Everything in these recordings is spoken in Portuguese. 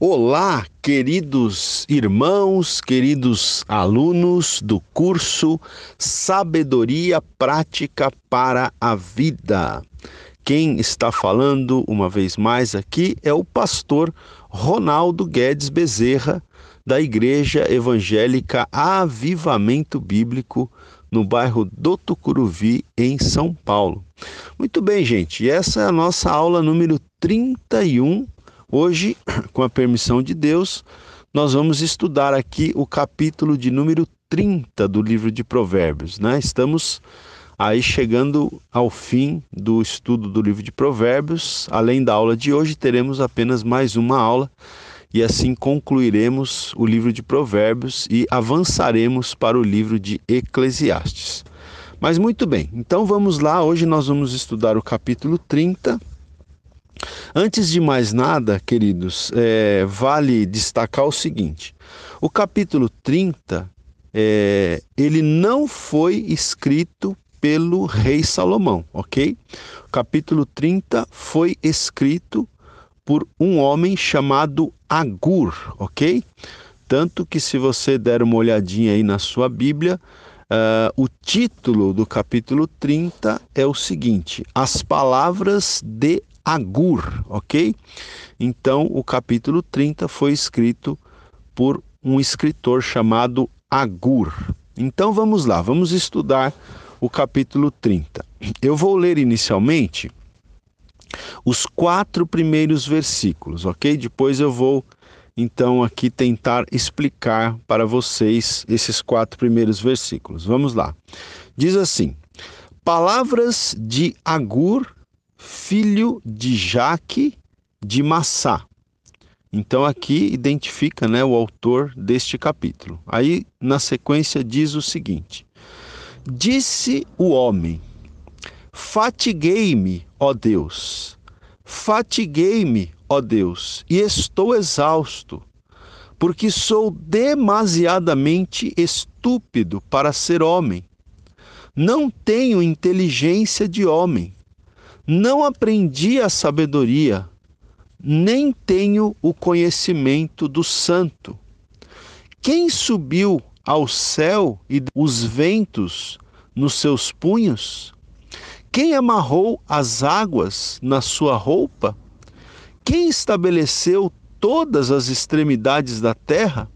Olá, queridos irmãos, queridos alunos do curso Sabedoria Prática para a Vida. Quem está falando uma vez mais aqui é o pastor Ronaldo Guedes Bezerra, da Igreja Evangélica Avivamento Bíblico, no bairro do Tucuruvi, em São Paulo. Muito bem, gente, essa é a nossa aula número 31 Hoje, com a permissão de Deus, nós vamos estudar aqui o capítulo de número 30 do livro de Provérbios, né? Estamos aí chegando ao fim do estudo do livro de Provérbios. Além da aula de hoje, teremos apenas mais uma aula e assim concluiremos o livro de Provérbios e avançaremos para o livro de Eclesiastes. Mas muito bem, então vamos lá. Hoje nós vamos estudar o capítulo 30 Antes de mais nada, queridos, é, vale destacar o seguinte: o capítulo 30 é, ele não foi escrito pelo rei Salomão, ok? O capítulo 30 foi escrito por um homem chamado Agur, ok? Tanto que, se você der uma olhadinha aí na sua Bíblia, uh, o título do capítulo 30 é o seguinte: As Palavras de Agur, ok? Então, o capítulo 30 foi escrito por um escritor chamado Agur. Então, vamos lá, vamos estudar o capítulo 30. Eu vou ler inicialmente os quatro primeiros versículos, ok? Depois eu vou então aqui tentar explicar para vocês esses quatro primeiros versículos. Vamos lá. Diz assim: Palavras de Agur, filho de Jaque de Massá. Então aqui identifica né, o autor deste capítulo. Aí na sequência diz o seguinte: Disse o homem: Fatiguei-me, ó Deus, fatiguei-me, ó Deus, e estou exausto, porque sou demasiadamente estúpido para ser homem. Não tenho inteligência de homem não aprendi a sabedoria, nem tenho o conhecimento do santo. Quem subiu ao céu e os ventos nos seus punhos? Quem amarrou as águas na sua roupa? Quem estabeleceu todas as extremidades da terra?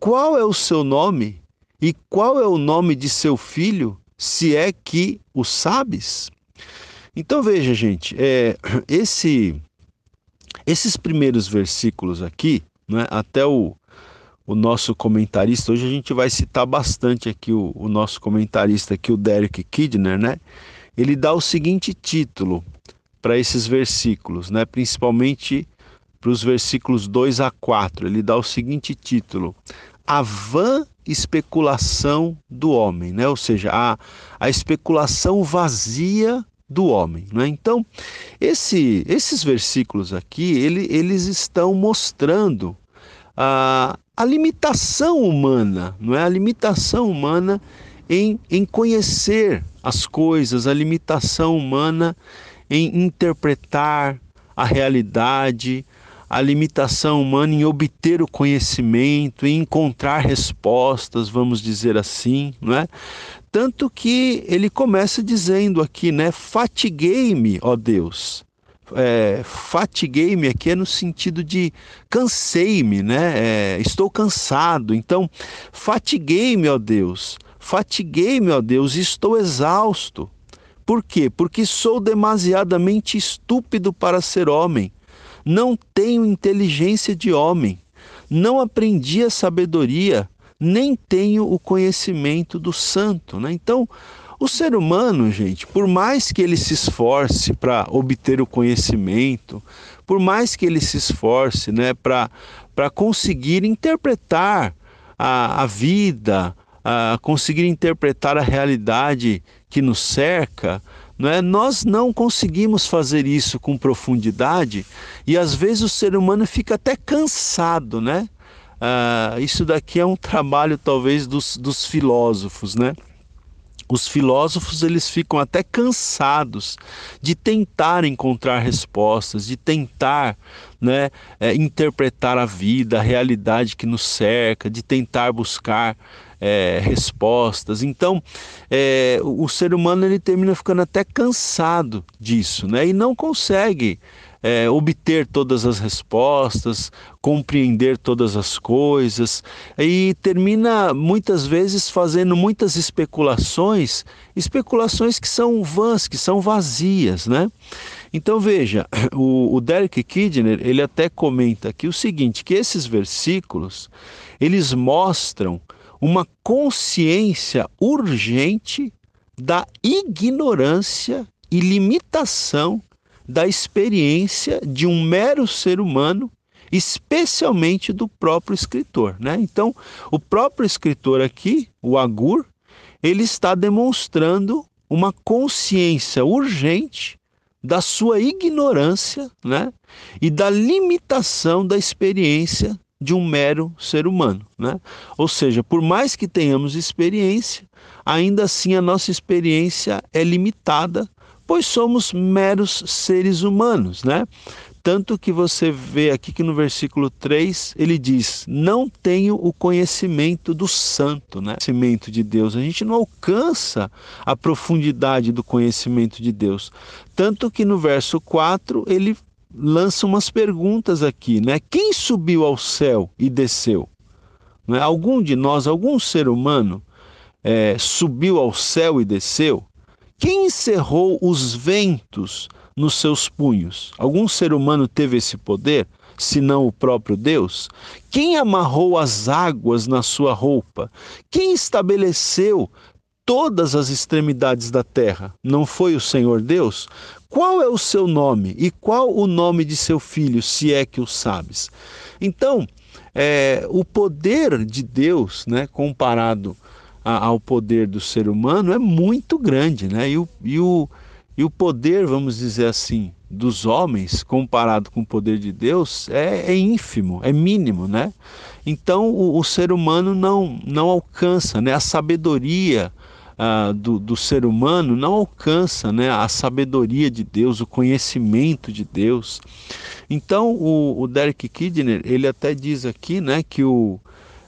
Qual é o seu nome? E qual é o nome de seu filho, se é que o sabes? Então veja, gente, é, esse, esses primeiros versículos aqui, né, até o, o nosso comentarista, hoje a gente vai citar bastante aqui o, o nosso comentarista aqui, o Derek Kidner, né? Ele dá o seguinte título para esses versículos, né? Principalmente para os versículos 2 a 4. Ele dá o seguinte título: A vã especulação do homem, né? Ou seja, a, a especulação vazia do homem. Né? Então, esse, esses versículos aqui, ele, eles estão mostrando a, a limitação humana, não é? A limitação humana em, em conhecer as coisas, a limitação humana em interpretar a realidade, a limitação humana em obter o conhecimento, em encontrar respostas, vamos dizer assim, não é? Tanto que ele começa dizendo aqui, né? Fatiguei-me, ó Deus. É, fatiguei-me aqui é no sentido de cansei-me, né? É, estou cansado. Então, fatiguei-me, ó Deus. Fatiguei-me, ó Deus, estou exausto. Por quê? Porque sou demasiadamente estúpido para ser homem. Não tenho inteligência de homem. Não aprendi a sabedoria nem tenho o conhecimento do santo. Né? Então, o ser humano, gente, por mais que ele se esforce para obter o conhecimento, por mais que ele se esforce né, para conseguir interpretar a, a vida, a conseguir interpretar a realidade que nos cerca, não é? nós não conseguimos fazer isso com profundidade e às vezes o ser humano fica até cansado, né? Ah, isso daqui é um trabalho talvez dos, dos filósofos, né? os filósofos eles ficam até cansados de tentar encontrar respostas, de tentar né, é, interpretar a vida, a realidade que nos cerca, de tentar buscar é, respostas. Então, é, o, o ser humano ele termina ficando até cansado disso, né, e não consegue é, obter todas as respostas, compreender todas as coisas, e termina muitas vezes fazendo muitas especulações, especulações que são vãs, que são vazias, né? Então veja, o, o Derek Kidner ele até comenta aqui o seguinte, que esses versículos eles mostram uma consciência urgente da ignorância e limitação da experiência de um mero ser humano, especialmente do próprio escritor. Né? Então, o próprio escritor aqui, o Agur, ele está demonstrando uma consciência urgente da sua ignorância né? e da limitação da experiência de um mero ser humano. Né? Ou seja, por mais que tenhamos experiência, ainda assim a nossa experiência é limitada pois somos meros seres humanos, né? Tanto que você vê aqui que no versículo 3 ele diz: Não tenho o conhecimento do santo, né? Conhecimento de Deus. A gente não alcança a profundidade do conhecimento de Deus. Tanto que no verso 4 ele lança umas perguntas aqui, né? Quem subiu ao céu e desceu? Né? Algum de nós, algum ser humano, é, subiu ao céu e desceu? Quem encerrou os ventos nos seus punhos? Algum ser humano teve esse poder? senão o próprio Deus? Quem amarrou as águas na sua roupa? Quem estabeleceu todas as extremidades da terra? Não foi o Senhor Deus? Qual é o seu nome e qual o nome de seu filho, se é que o sabes? Então, é, o poder de Deus, né, comparado ao poder do ser humano é muito grande, né? E o, e o, e o poder, vamos dizer assim, dos homens comparado com o poder de Deus é, é ínfimo, é mínimo, né? Então o, o, ser humano não, não alcança, né? A sabedoria ah, do, do ser humano não alcança, né? A sabedoria de Deus, o conhecimento de Deus. Então o, o Derek Kidner ele até diz aqui, né? Que o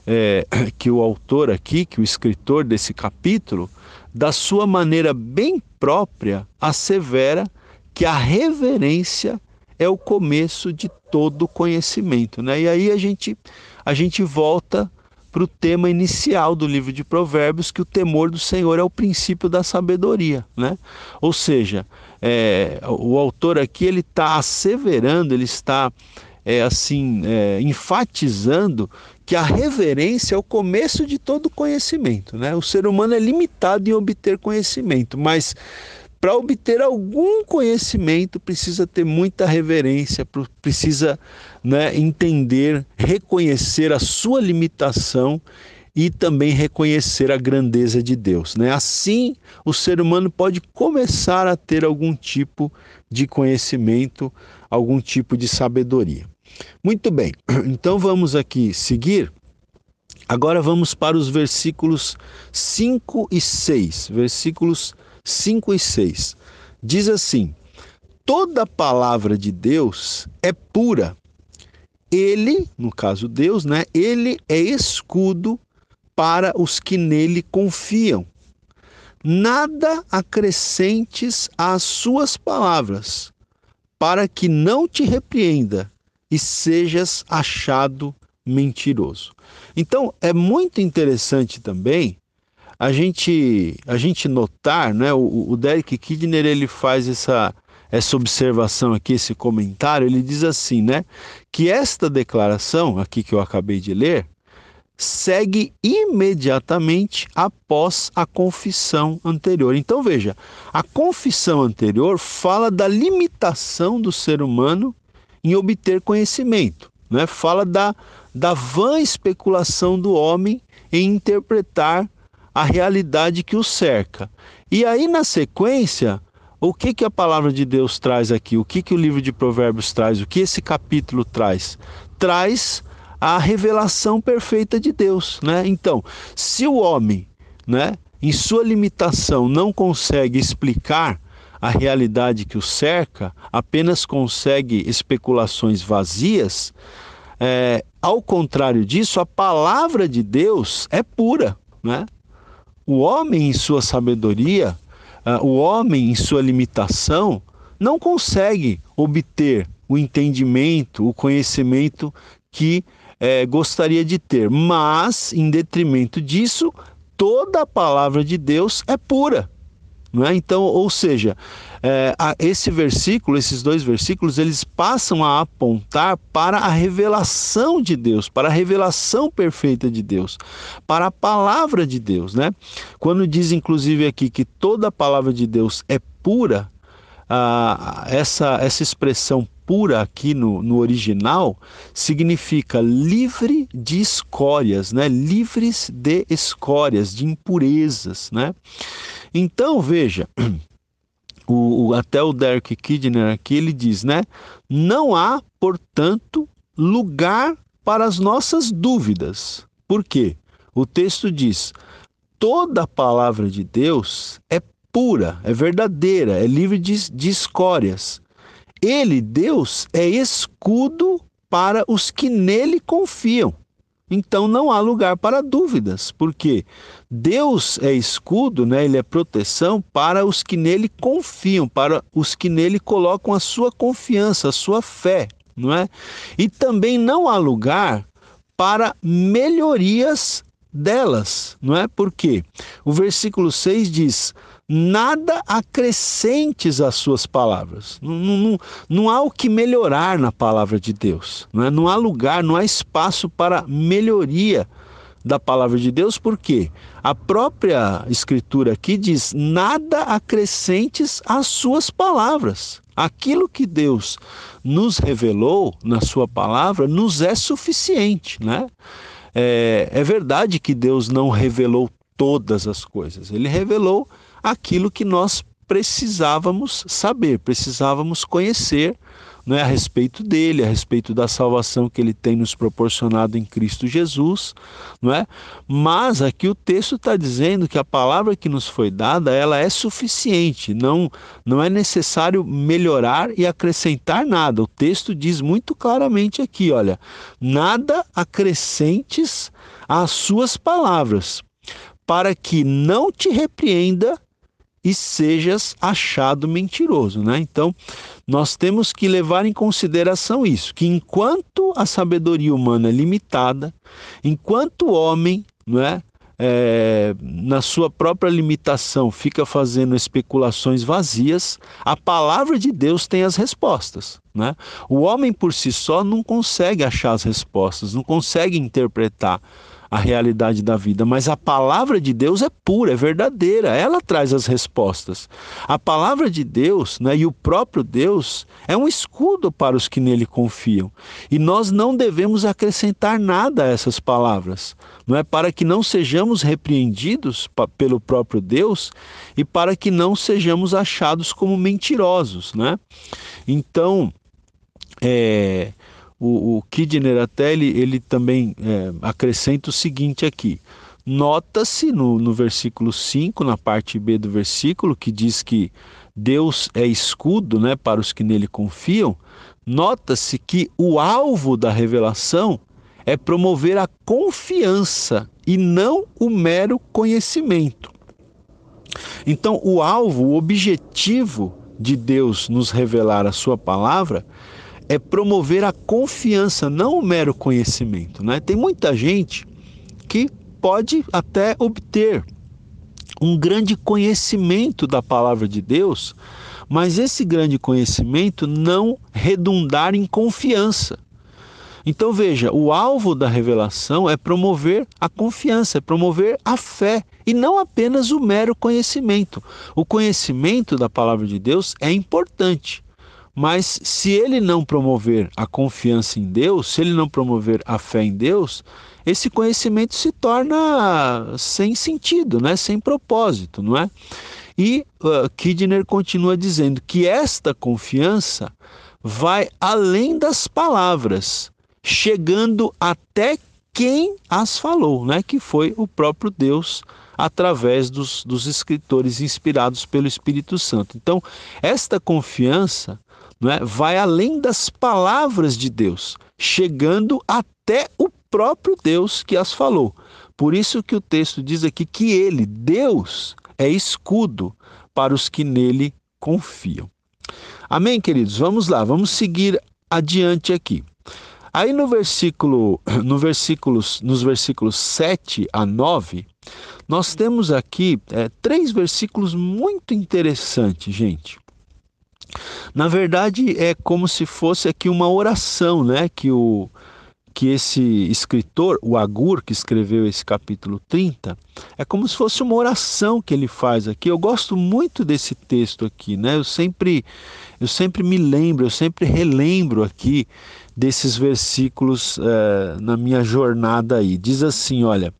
é, que o autor aqui, que o escritor desse capítulo, da sua maneira bem própria, assevera que a reverência é o começo de todo conhecimento. Né? E aí a gente, a gente volta para o tema inicial do livro de Provérbios, que o temor do Senhor é o princípio da sabedoria. Né? Ou seja, é, o autor aqui ele está asseverando, ele está é, assim é, enfatizando que a reverência é o começo de todo conhecimento. Né? O ser humano é limitado em obter conhecimento, mas para obter algum conhecimento precisa ter muita reverência, precisa né, entender, reconhecer a sua limitação e também reconhecer a grandeza de Deus. Né? Assim, o ser humano pode começar a ter algum tipo de conhecimento, algum tipo de sabedoria. Muito bem, então vamos aqui seguir. Agora vamos para os versículos 5 e 6. Versículos 5 e 6. Diz assim: Toda palavra de Deus é pura. Ele, no caso Deus, né? Ele é escudo para os que nele confiam. Nada acrescentes às suas palavras, para que não te repreenda e sejas achado mentiroso. Então, é muito interessante também a gente a gente notar, né? O, o Derek Kidner ele faz essa essa observação aqui, esse comentário, ele diz assim, né, que esta declaração aqui que eu acabei de ler segue imediatamente após a confissão anterior. Então veja, a confissão anterior fala da limitação do ser humano em obter conhecimento. Né? Fala da, da vã especulação do homem em interpretar a realidade que o cerca. E aí, na sequência, o que, que a palavra de Deus traz aqui? O que, que o livro de Provérbios traz? O que esse capítulo traz? Traz a revelação perfeita de Deus. Né? Então, se o homem né, em sua limitação, não consegue explicar a realidade que o cerca, apenas consegue especulações vazias, é, ao contrário disso, a palavra de Deus é pura. Né? O homem, em sua sabedoria, uh, o homem, em sua limitação, não consegue obter o entendimento, o conhecimento que é, gostaria de ter. Mas, em detrimento disso, toda a palavra de Deus é pura. Não é? Então, ou seja, é, esse versículo, esses dois versículos, eles passam a apontar para a revelação de Deus, para a revelação perfeita de Deus, para a palavra de Deus, né? Quando diz, inclusive, aqui que toda a palavra de Deus é pura, essa, essa expressão pura aqui no, no original significa livre de escórias, né? livres de escórias, de impurezas. Né? Então, veja, o, o, até o Derek Kidner aqui ele diz, né? Não há, portanto, lugar para as nossas dúvidas. Por quê? O texto diz: toda a palavra de Deus é pura, é verdadeira, é livre de, de escórias. Ele, Deus, é escudo para os que nele confiam. Então não há lugar para dúvidas, porque Deus é escudo, né? ele é proteção para os que nele confiam, para os que nele colocam a sua confiança, a sua fé, não é? E também não há lugar para melhorias delas, não é? Porque o versículo 6 diz: nada acrescentes às suas palavras. Não, não, não, há o que melhorar na palavra de Deus. Não, é? não há lugar, não há espaço para melhoria da palavra de Deus, porque a própria Escritura aqui diz: nada acrescentes às suas palavras. Aquilo que Deus nos revelou na Sua palavra nos é suficiente, né? É, é verdade que Deus não revelou todas as coisas, Ele revelou aquilo que nós precisávamos saber, precisávamos conhecer não é, a respeito dele, a respeito da salvação que ele tem nos proporcionado em Cristo Jesus, não é? Mas aqui o texto está dizendo que a palavra que nos foi dada ela é suficiente, não não é necessário melhorar e acrescentar nada. O texto diz muito claramente aqui, olha, nada acrescentes às suas palavras, para que não te repreenda e sejas achado mentiroso, né? Então, nós temos que levar em consideração isso, que enquanto a sabedoria humana é limitada, enquanto o homem, não é, é, na sua própria limitação fica fazendo especulações vazias, a palavra de Deus tem as respostas. Né? O homem por si só não consegue achar as respostas, não consegue interpretar a realidade da vida, mas a palavra de Deus é pura, é verdadeira, ela traz as respostas. A palavra de Deus né, e o próprio Deus é um escudo para os que nele confiam. E nós não devemos acrescentar nada a essas palavras, não é para que não sejamos repreendidos pelo próprio Deus e para que não sejamos achados como mentirosos, né? Então, é, o, o Kidner até ele, ele também é, acrescenta o seguinte aqui. Nota-se no, no versículo 5, na parte B do versículo, que diz que Deus é escudo né, para os que nele confiam, nota-se que o alvo da revelação é promover a confiança e não o mero conhecimento. Então, o alvo, o objetivo de Deus nos revelar a sua palavra é promover a confiança, não o mero conhecimento. Né? Tem muita gente que pode até obter um grande conhecimento da palavra de Deus, mas esse grande conhecimento não redundar em confiança. Então veja, o alvo da revelação é promover a confiança, é promover a fé e não apenas o mero conhecimento. O conhecimento da palavra de Deus é importante, mas se ele não promover a confiança em Deus, se ele não promover a fé em Deus, esse conhecimento se torna sem sentido, né? sem propósito, não é? E uh, Kidner continua dizendo que esta confiança vai além das palavras, chegando até quem as falou, né? que foi o próprio Deus através dos, dos escritores inspirados pelo Espírito Santo. Então, esta confiança não é, vai além das palavras de Deus, chegando até o próprio Deus que as falou. Por isso que o texto diz aqui que ele, Deus, é escudo para os que nele confiam. Amém, queridos? Vamos lá, vamos seguir adiante aqui. Aí no versículo, no versículos, nos versículos 7 a 9, nós temos aqui é, três versículos muito interessantes, gente. Na verdade, é como se fosse aqui uma oração, né? Que o, que esse escritor, o Agur, que escreveu esse capítulo 30, é como se fosse uma oração que ele faz aqui. Eu gosto muito desse texto aqui, né? Eu sempre, eu sempre me lembro, eu sempre relembro aqui desses versículos é, na minha jornada aí. Diz assim: olha,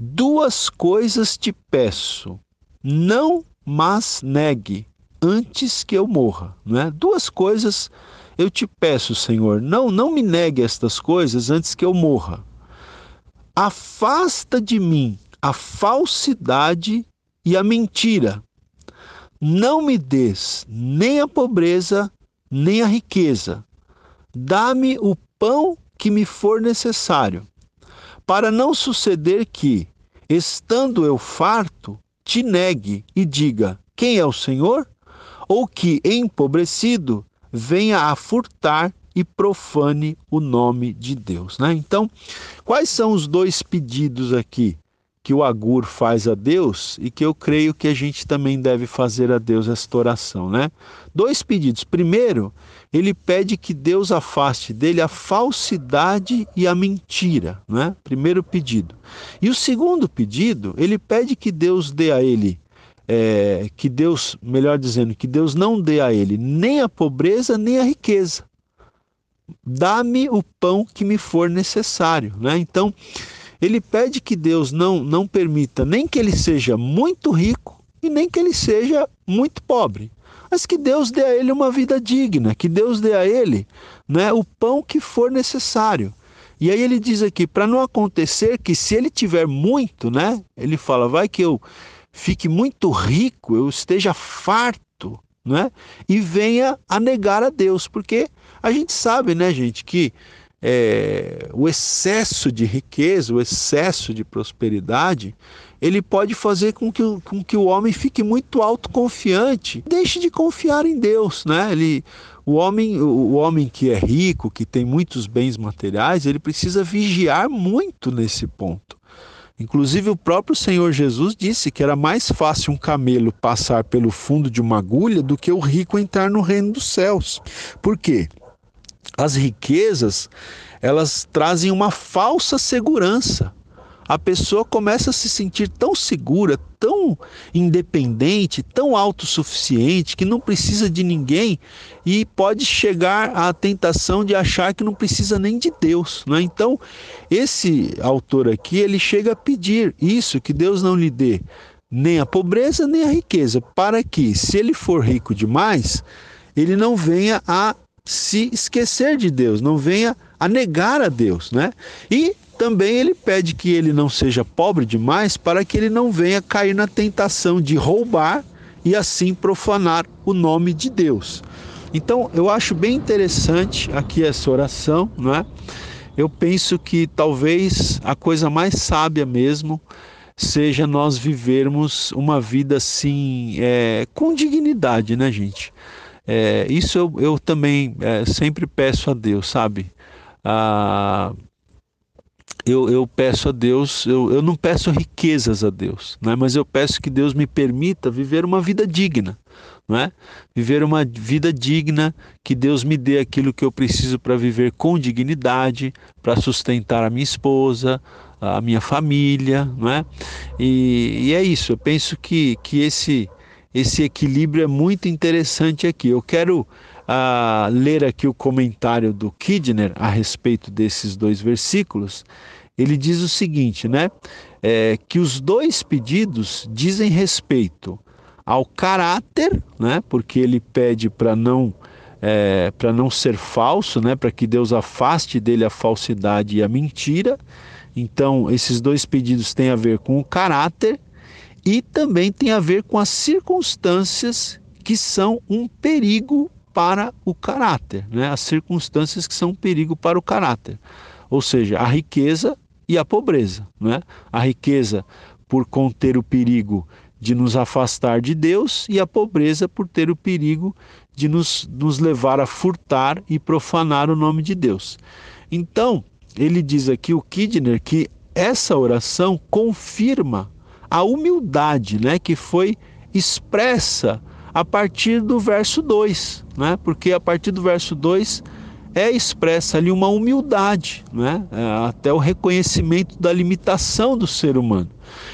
duas coisas te peço, não mas negue antes que eu morra, não é? Duas coisas eu te peço, Senhor, não, não me negue estas coisas antes que eu morra. Afasta de mim a falsidade e a mentira. Não me des nem a pobreza, nem a riqueza. Dá-me o pão que me for necessário, para não suceder que, estando eu farto, te negue e diga: Quem é o Senhor? Ou que, empobrecido, venha a furtar e profane o nome de Deus. Né? Então, quais são os dois pedidos aqui que o Agur faz a Deus e que eu creio que a gente também deve fazer a Deus esta oração, né? Dois pedidos. Primeiro, ele pede que Deus afaste dele a falsidade e a mentira, né? Primeiro pedido. E o segundo pedido, ele pede que Deus dê a ele é, que Deus, melhor dizendo, que Deus não dê a ele nem a pobreza nem a riqueza. Dá-me o pão que me for necessário. Né? Então, ele pede que Deus não, não permita nem que ele seja muito rico e nem que ele seja muito pobre, mas que Deus dê a ele uma vida digna, que Deus dê a ele né, o pão que for necessário. E aí ele diz aqui, para não acontecer que se ele tiver muito, né, ele fala, vai que eu fique muito rico, eu esteja farto, né? E venha a negar a Deus, porque a gente sabe, né, gente, que é, o excesso de riqueza, o excesso de prosperidade, ele pode fazer com que, com que o homem fique muito autoconfiante, deixe de confiar em Deus, né? Ele, o homem, o homem que é rico, que tem muitos bens materiais, ele precisa vigiar muito nesse ponto. Inclusive, o próprio Senhor Jesus disse que era mais fácil um camelo passar pelo fundo de uma agulha do que o rico entrar no reino dos céus. Por quê? As riquezas, elas trazem uma falsa segurança a pessoa começa a se sentir tão segura, tão independente, tão autossuficiente, que não precisa de ninguém e pode chegar à tentação de achar que não precisa nem de Deus. Né? Então, esse autor aqui, ele chega a pedir isso, que Deus não lhe dê nem a pobreza nem a riqueza, para que, se ele for rico demais, ele não venha a se esquecer de Deus, não venha a negar a Deus, né? E também ele pede que ele não seja pobre demais para que ele não venha cair na tentação de roubar e assim profanar o nome de Deus. Então, eu acho bem interessante aqui essa oração, não é? Eu penso que talvez a coisa mais sábia mesmo seja nós vivermos uma vida assim, é, com dignidade, né, gente? É, isso eu, eu também é, sempre peço a Deus, sabe? Ah, eu, eu peço a Deus, eu, eu não peço riquezas a Deus, né? mas eu peço que Deus me permita viver uma vida digna, não é? Viver uma vida digna, que Deus me dê aquilo que eu preciso para viver com dignidade, para sustentar a minha esposa, a minha família, não é? E, e é isso, eu penso que, que esse, esse equilíbrio é muito interessante aqui. Eu quero a ler aqui o comentário do Kidner a respeito desses dois versículos, ele diz o seguinte, né? É, que os dois pedidos dizem respeito ao caráter, né? Porque ele pede para não é, para não ser falso, né? Para que Deus afaste dele a falsidade e a mentira. Então, esses dois pedidos têm a ver com o caráter e também tem a ver com as circunstâncias que são um perigo para o caráter, né? As circunstâncias que são um perigo para o caráter. Ou seja, a riqueza e a pobreza, né? A riqueza por conter o perigo de nos afastar de Deus e a pobreza por ter o perigo de nos, nos levar a furtar e profanar o nome de Deus. Então, ele diz aqui, o Kidner, que essa oração confirma a humildade né, que foi expressa a partir do verso 2, né? porque a partir do verso 2 é expressa ali uma humildade, né? É, até o reconhecimento da limitação do ser humano.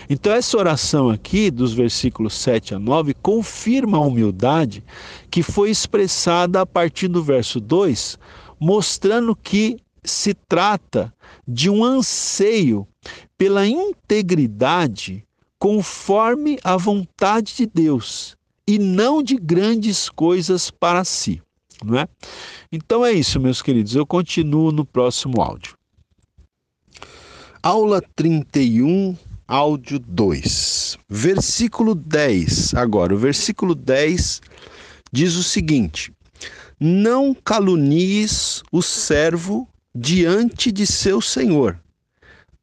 Então, essa oração aqui, dos versículos 7 a 9, confirma a humildade que foi expressada a partir do verso 2, mostrando que se trata de um anseio pela integridade conforme a vontade de Deus e não de grandes coisas para si, não é? Então é isso, meus queridos. Eu continuo no próximo áudio. Aula 31, áudio 2. Versículo 10. Agora, o versículo 10 diz o seguinte: Não calunies o servo diante de seu senhor,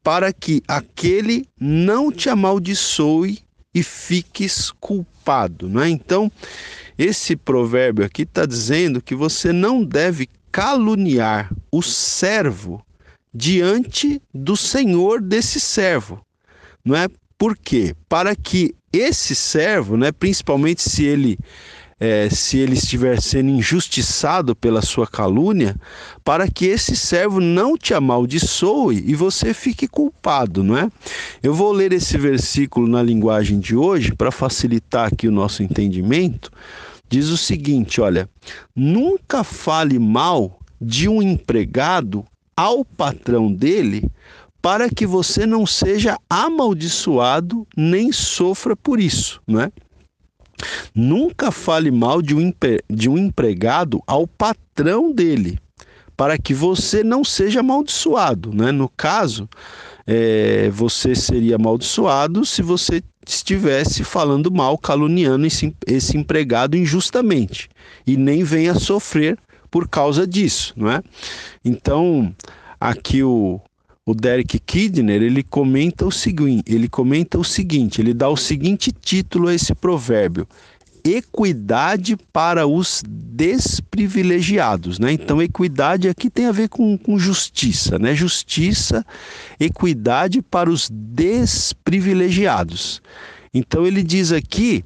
para que aquele não te amaldiçoe e fiques culpado, não é? Então, esse provérbio aqui está dizendo que você não deve caluniar o servo diante do senhor desse servo, não é? Por quê? Para que esse servo, né, principalmente se ele é, se ele estiver sendo injustiçado pela sua calúnia, para que esse servo não te amaldiçoe e você fique culpado, não é? Eu vou ler esse versículo na linguagem de hoje para facilitar aqui o nosso entendimento. Diz o seguinte: olha, nunca fale mal de um empregado ao patrão dele, para que você não seja amaldiçoado nem sofra por isso, não é? Nunca fale mal de um, de um empregado ao patrão dele, para que você não seja amaldiçoado. Né? No caso, é, você seria amaldiçoado se você estivesse falando mal, caluniando esse, esse empregado injustamente e nem venha sofrer por causa disso, não é? Então, aqui o, o Derek Kidner, ele comenta o seguinte, ele comenta o seguinte, ele dá o seguinte título a esse provérbio: equidade para os desprivilegiados, né? Então, equidade aqui tem a ver com, com justiça, né? Justiça, equidade para os desprivilegiados. Então, ele diz aqui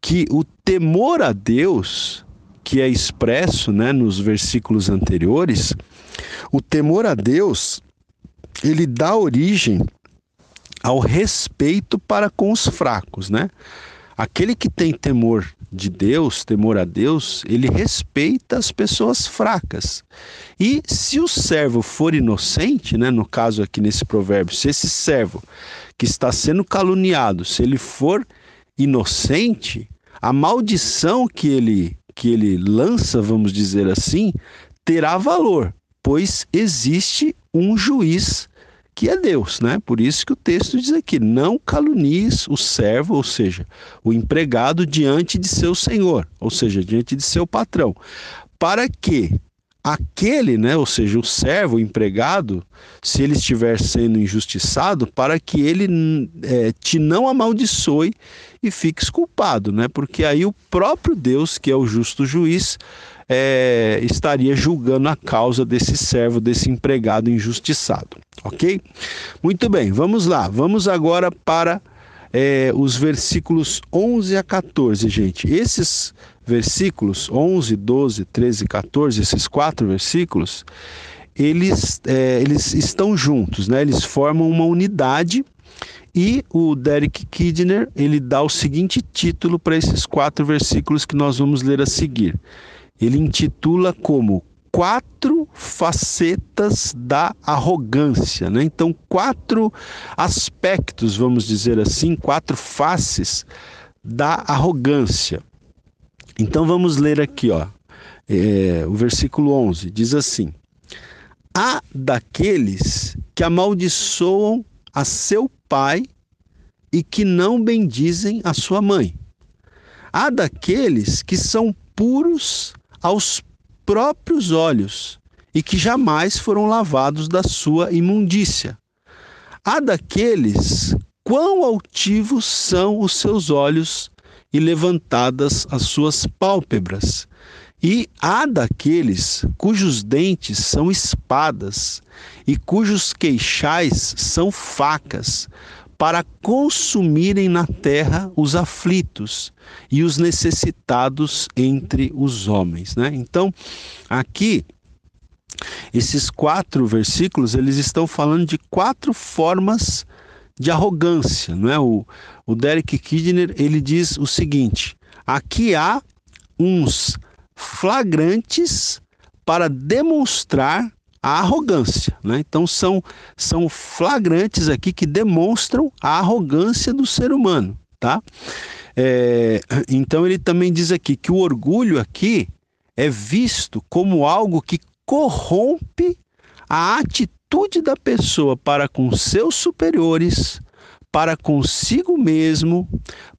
que o temor a Deus, que é expresso, né, nos versículos anteriores, o temor a Deus ele dá origem ao respeito para com os fracos, né? Aquele que tem temor de Deus, temor a Deus, ele respeita as pessoas fracas. E se o servo for inocente, né, no caso aqui nesse provérbio, se esse servo que está sendo caluniado, se ele for inocente, a maldição que ele que ele lança, vamos dizer assim, terá valor, pois existe um juiz que é Deus, né? Por isso que o texto diz aqui: não calunies o servo, ou seja, o empregado diante de seu senhor, ou seja, diante de seu patrão, para que aquele, né, ou seja, o servo, o empregado, se ele estiver sendo injustiçado, para que ele é, te não amaldiçoe e fiques culpado, né? Porque aí o próprio Deus, que é o justo juiz, é, estaria julgando a causa desse servo, desse empregado injustiçado. Ok? Muito bem, vamos lá. Vamos agora para é, os versículos 11 a 14, gente. Esses versículos 11, 12, 13 e 14, esses quatro versículos, eles, é, eles estão juntos, né? eles formam uma unidade. E o Derek Kidner ele dá o seguinte título para esses quatro versículos que nós vamos ler a seguir ele intitula como quatro facetas da arrogância, né? Então, quatro aspectos, vamos dizer assim, quatro faces da arrogância. Então, vamos ler aqui, ó, é, o versículo 11, diz assim: Há daqueles que amaldiçoam a seu pai e que não bendizem a sua mãe. Há daqueles que são puros aos próprios olhos e que jamais foram lavados da sua imundícia. Há daqueles quão altivos são os seus olhos e levantadas as suas pálpebras. E há daqueles cujos dentes são espadas e cujos queixais são facas, para consumirem na terra os aflitos e os necessitados entre os homens. Né? Então, aqui, esses quatro versículos, eles estão falando de quatro formas de arrogância. Não é? o, o Derek Kidner ele diz o seguinte: aqui há uns flagrantes para demonstrar a arrogância. Né? Então, são, são flagrantes aqui que demonstram a arrogância do ser humano. Tá? É, então, ele também diz aqui que o orgulho aqui é visto como algo que corrompe a atitude da pessoa para com seus superiores, para consigo mesmo,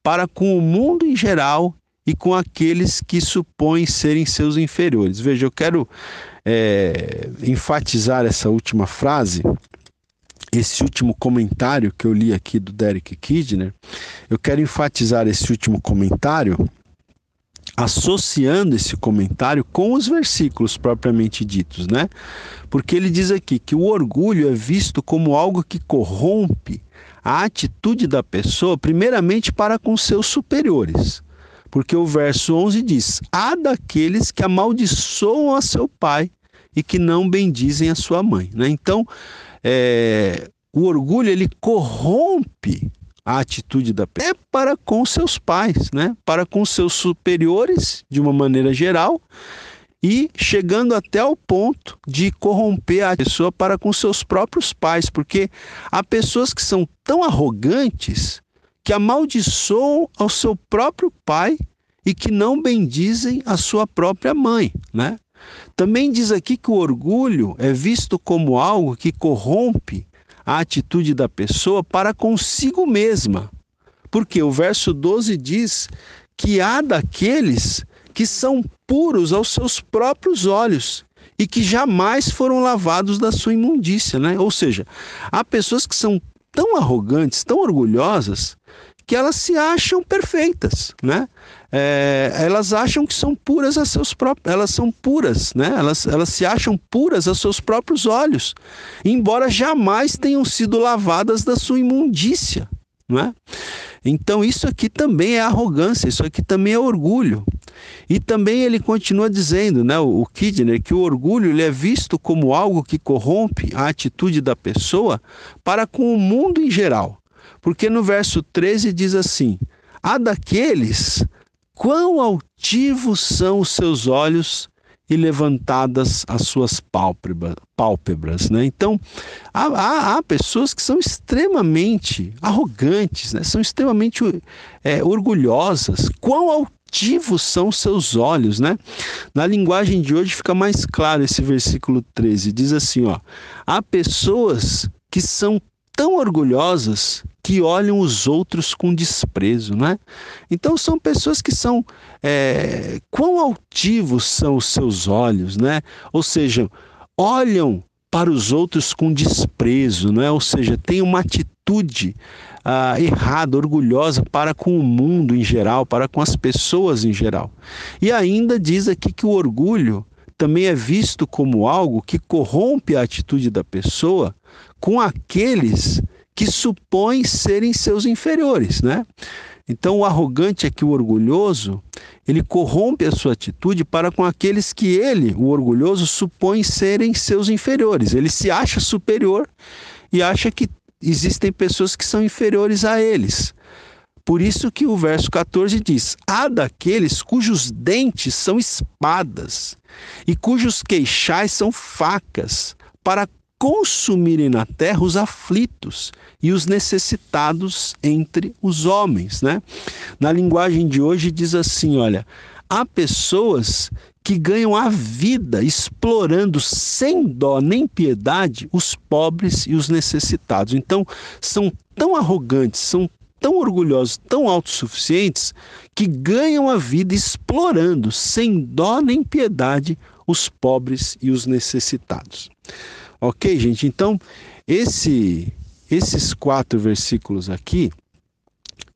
para com o mundo em geral e com aqueles que supõem serem seus inferiores. Veja, eu quero é, enfatizar essa última frase, esse último comentário que eu li aqui do Derek Kidner. Eu quero enfatizar esse último comentário associando esse comentário com os versículos propriamente ditos, né? Porque ele diz aqui que o orgulho é visto como algo que corrompe a atitude da pessoa, primeiramente para com seus superiores. Porque o verso 11 diz: Há daqueles que amaldiçoam a seu pai e que não bendizem a sua mãe. Né? Então, é, o orgulho ele corrompe a atitude da pessoa é para com seus pais, né? para com seus superiores, de uma maneira geral, e chegando até ao ponto de corromper a pessoa para com seus próprios pais, porque há pessoas que são tão arrogantes que amaldiçoam ao seu próprio pai e que não bendizem a sua própria mãe, né? Também diz aqui que o orgulho é visto como algo que corrompe a atitude da pessoa para consigo mesma. Porque o verso 12 diz que há daqueles que são puros aos seus próprios olhos e que jamais foram lavados da sua imundícia, né? Ou seja, há pessoas que são tão arrogantes, tão orgulhosas, que elas se acham perfeitas, né? É, elas acham que são puras a seus próprios, elas são puras, né? Elas, elas se acham puras a seus próprios olhos, embora jamais tenham sido lavadas da sua imundícia, não é? Então isso aqui também é arrogância, isso aqui também é orgulho. E também ele continua dizendo, né, o Kidner, que o orgulho ele é visto como algo que corrompe a atitude da pessoa para com o mundo em geral. Porque no verso 13 diz assim: Há daqueles quão altivos são os seus olhos e levantadas as suas pálpebras, né? Então, há, há, há, pessoas que são extremamente arrogantes, né? São extremamente é, orgulhosas. Quão altivos são os seus olhos, né? Na linguagem de hoje fica mais claro esse versículo 13. Diz assim, ó: Há pessoas que são tão orgulhosas que olham os outros com desprezo, né? Então são pessoas que são é, quão altivos são os seus olhos, né? Ou seja, olham para os outros com desprezo, né? Ou seja, tem uma atitude ah, errada, orgulhosa para com o mundo em geral, para com as pessoas em geral. E ainda diz aqui que o orgulho também é visto como algo que corrompe a atitude da pessoa com aqueles que supõem serem seus inferiores, né? Então, o arrogante é que o orgulhoso, ele corrompe a sua atitude para com aqueles que ele, o orgulhoso, supõe serem seus inferiores. Ele se acha superior e acha que existem pessoas que são inferiores a eles. Por isso que o verso 14 diz: Há daqueles cujos dentes são espadas e cujos queixais são facas, para consumirem na terra os aflitos e os necessitados entre os homens, né? Na linguagem de hoje diz assim, olha, há pessoas que ganham a vida explorando sem dó nem piedade os pobres e os necessitados. Então, são tão arrogantes, são tão orgulhosos, tão autossuficientes, que ganham a vida explorando, sem dó nem piedade, os pobres e os necessitados. Ok, gente? Então, esse, esses quatro versículos aqui,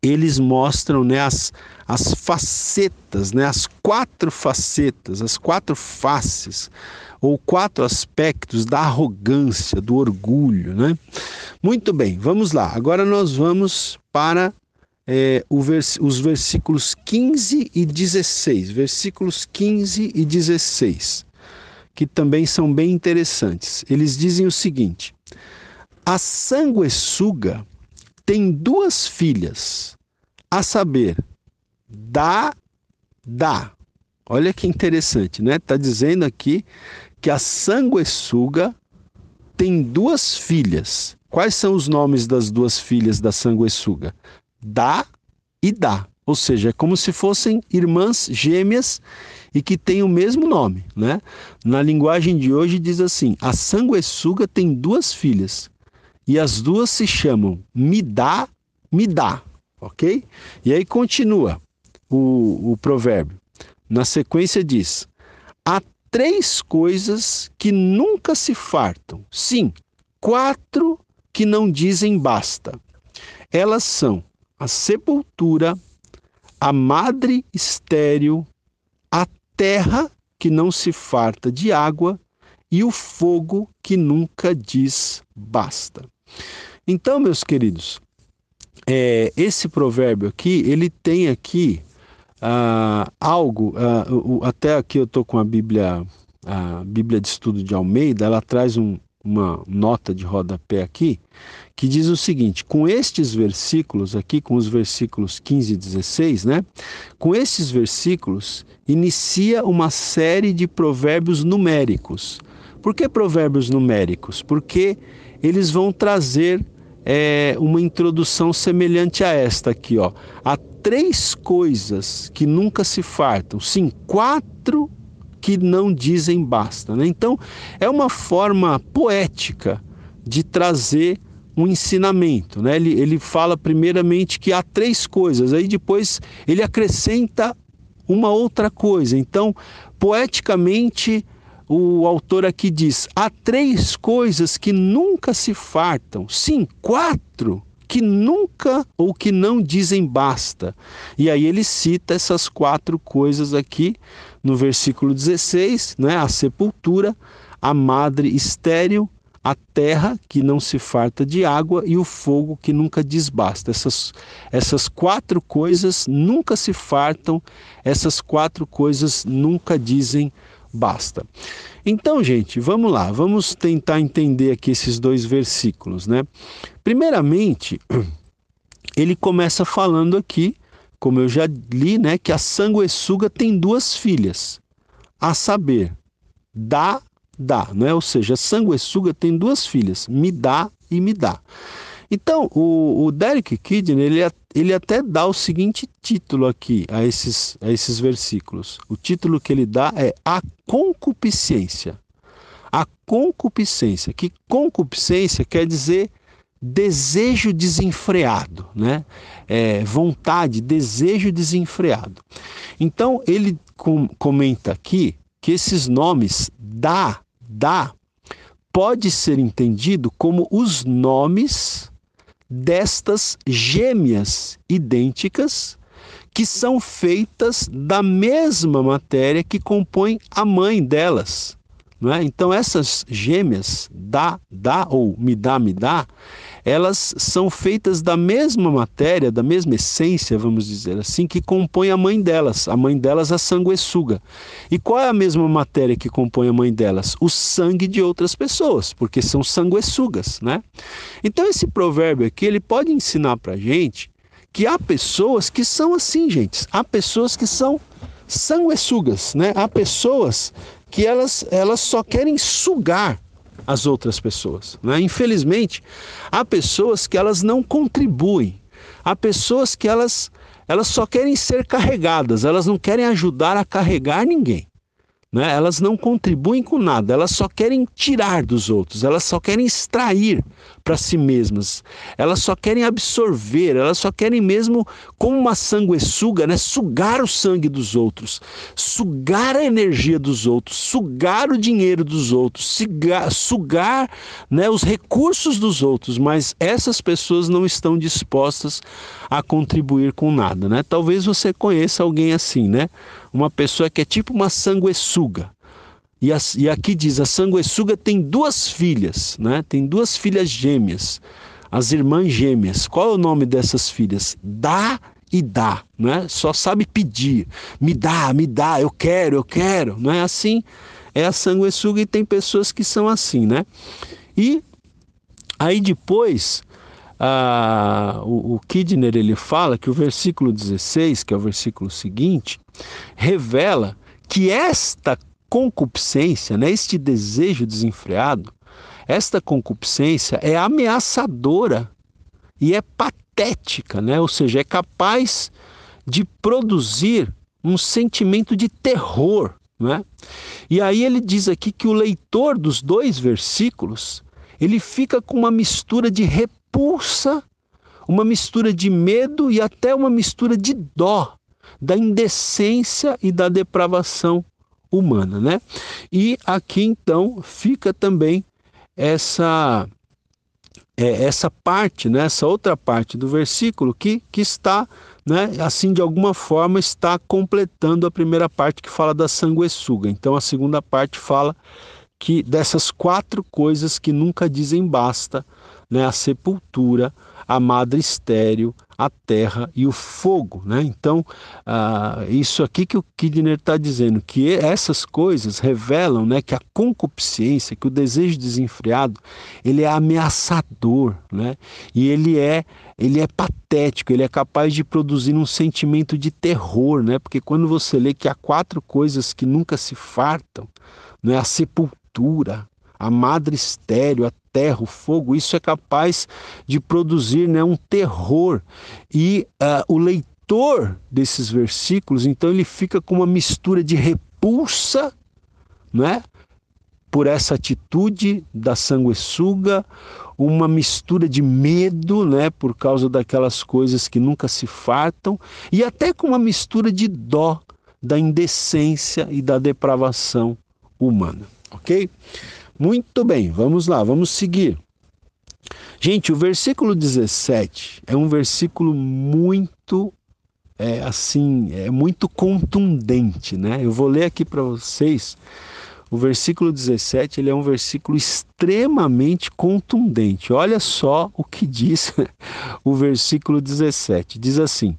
eles mostram né, as, as facetas, né, as quatro facetas, as quatro faces, ou quatro aspectos da arrogância, do orgulho. Né? Muito bem, vamos lá. Agora nós vamos para é, vers os versículos 15 e 16. Versículos 15 e 16, que também são bem interessantes. Eles dizem o seguinte: A sanguessuga tem duas filhas, a saber, Dá, Dá. Olha que interessante, né? Está dizendo aqui que a sanguessuga tem duas filhas. Quais são os nomes das duas filhas da sanguessuga? Dá e Dá. Ou seja, é como se fossem irmãs gêmeas e que têm o mesmo nome, né? Na linguagem de hoje diz assim: a sanguessuga tem duas filhas e as duas se chamam Midá, Midá, ok? E aí continua o, o provérbio. Na sequência diz: há três coisas que nunca se fartam. Sim, quatro que não dizem basta. Elas são a sepultura, a madre estéril, terra que não se farta de água e o fogo que nunca diz basta. Então, meus queridos, é, esse provérbio aqui, ele tem aqui ah, algo, ah, até aqui eu estou com a Bíblia, a Bíblia de Estudo de Almeida, ela traz um, uma nota de rodapé aqui, que diz o seguinte: com estes versículos aqui, com os versículos 15 e 16, né? Com estes versículos, inicia uma série de provérbios numéricos. Por que provérbios numéricos? Porque eles vão trazer é, uma introdução semelhante a esta aqui, ó. Há três coisas que nunca se fartam, sim, quatro que não dizem basta. Né? Então, é uma forma poética de trazer um ensinamento. Né? Ele, ele fala primeiramente que há três coisas, aí depois ele acrescenta uma outra coisa. Então, poeticamente, o autor aqui diz: há três coisas que nunca se fartam. Sim, quatro que nunca ou que não dizem basta. E aí ele cita essas quatro coisas aqui no versículo 16, né? A sepultura, a madre estéril, a terra que não se farta de água e o fogo que nunca desbasta. Essas, essas quatro coisas nunca se fartam, essas quatro coisas nunca dizem basta. Então, gente, vamos lá, vamos tentar entender aqui esses dois versículos, né? Primeiramente, ele começa falando aqui, como eu já li, né, que a sanguessuga tem duas filhas, a saber, dá, dá, né? Ou seja, a sanguessuga tem duas filhas, me dá e me dá. Então, o, o Derek Kidner, ele, ele até dá o seguinte título aqui a esses, a esses versículos. O título que ele dá é A Concupiscência. A concupiscência, que concupiscência quer dizer desejo desenfreado, né? É, vontade, desejo desenfreado. Então, ele com, comenta aqui que esses nomes dá, dá, pode ser entendido como os nomes destas gêmeas idênticas que são feitas da mesma matéria que compõe a mãe delas. Não é? Então, essas gêmeas, dá, dá ou me dá, me dá, elas são feitas da mesma matéria, da mesma essência, vamos dizer assim, que compõe a mãe delas. A mãe delas, a sanguessuga. E qual é a mesma matéria que compõe a mãe delas? O sangue de outras pessoas, porque são sanguessugas, né? Então esse provérbio aqui, ele pode ensinar pra gente que há pessoas que são assim, gente. Há pessoas que são sanguessugas, né? Há pessoas que elas, elas só querem sugar as outras pessoas. Né? Infelizmente, há pessoas que elas não contribuem, há pessoas que elas, elas só querem ser carregadas, elas não querem ajudar a carregar ninguém. né? Elas não contribuem com nada, elas só querem tirar dos outros, elas só querem extrair para si mesmas, elas só querem absorver, elas só querem mesmo, como uma sanguessuga, né? sugar o sangue dos outros, sugar a energia dos outros, sugar o dinheiro dos outros, sugar, sugar né, os recursos dos outros, mas essas pessoas não estão dispostas a contribuir com nada. Né? Talvez você conheça alguém assim, né? uma pessoa que é tipo uma sanguessuga. E, e aqui diz: a sanguessuga tem duas filhas, né? tem duas filhas gêmeas, as irmãs gêmeas. Qual é o nome dessas filhas? Dá e dá, né? só sabe pedir. Me dá, me dá, eu quero, eu quero. Não é assim? É a sanguessuga e tem pessoas que são assim, né? E aí depois ah, o, o Kidner ele fala que o versículo 16, que é o versículo seguinte, revela que esta concupiscência, né, este desejo desenfreado, esta concupiscência é ameaçadora e é patética, né? ou seja, é capaz de produzir um sentimento de terror. Né? E aí ele diz aqui que o leitor dos dois versículos ele fica com uma mistura de repulsa, uma mistura de medo e até uma mistura de dó da indecência e da depravação humana, né? E aqui então fica também essa é, essa parte, né, essa outra parte do versículo que, que está, né, assim de alguma forma está completando a primeira parte que fala da sanguessuga. Então a segunda parte fala que dessas quatro coisas que nunca dizem basta, né, a sepultura, a madre estéreo, a terra e o fogo. Né? Então, ah, isso aqui que o Kidner está dizendo, que essas coisas revelam né, que a concupiscência, que o desejo desenfreado, ele é ameaçador, né? e ele é, ele é patético, ele é capaz de produzir um sentimento de terror, né? porque quando você lê que há quatro coisas que nunca se fartam, né? a sepultura, a madre estéreo, a terra, o fogo, isso é capaz de produzir né, um terror. E uh, o leitor desses versículos, então, ele fica com uma mistura de repulsa, né? Por essa atitude da sanguessuga, uma mistura de medo, né, por causa daquelas coisas que nunca se fartam, e até com uma mistura de dó da indecência e da depravação humana, ok? Muito bem, vamos lá, vamos seguir. Gente, o versículo 17 é um versículo muito é, assim, é muito contundente, né? Eu vou ler aqui para vocês. O versículo 17, ele é um versículo extremamente contundente. Olha só o que diz o versículo 17. Diz assim: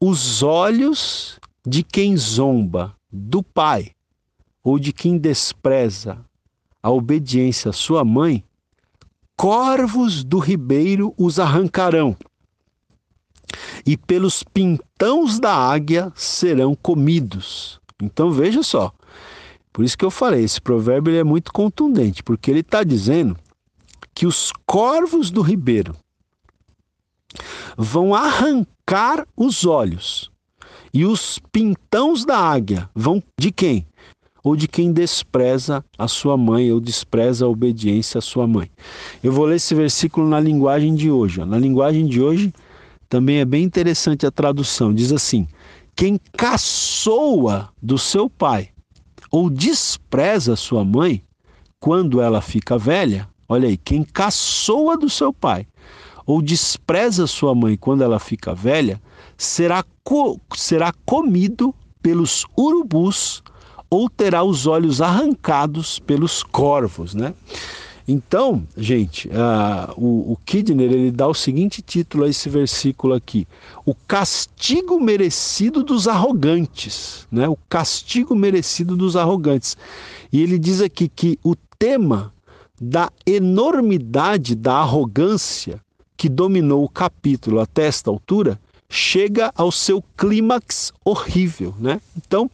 Os olhos de quem zomba do pai ou de quem despreza a obediência à sua mãe, corvos do ribeiro os arrancarão, e pelos pintãos da águia serão comidos. Então veja só, por isso que eu falei, esse provérbio é muito contundente, porque ele está dizendo que os corvos do ribeiro vão arrancar os olhos e os pintãos da águia vão de quem? Ou de quem despreza a sua mãe ou despreza a obediência à sua mãe. Eu vou ler esse versículo na linguagem de hoje. Na linguagem de hoje também é bem interessante a tradução. Diz assim: quem caçoa do seu pai ou despreza sua mãe quando ela fica velha, olha aí, quem caçoa do seu pai ou despreza sua mãe quando ela fica velha, será, co será comido pelos urubus ou terá os olhos arrancados pelos corvos, né? Então, gente, uh, o, o Kidner ele dá o seguinte título a esse versículo aqui: o castigo merecido dos arrogantes, né? O castigo merecido dos arrogantes. E ele diz aqui que o tema da enormidade da arrogância que dominou o capítulo até esta altura chega ao seu clímax horrível, né? Então,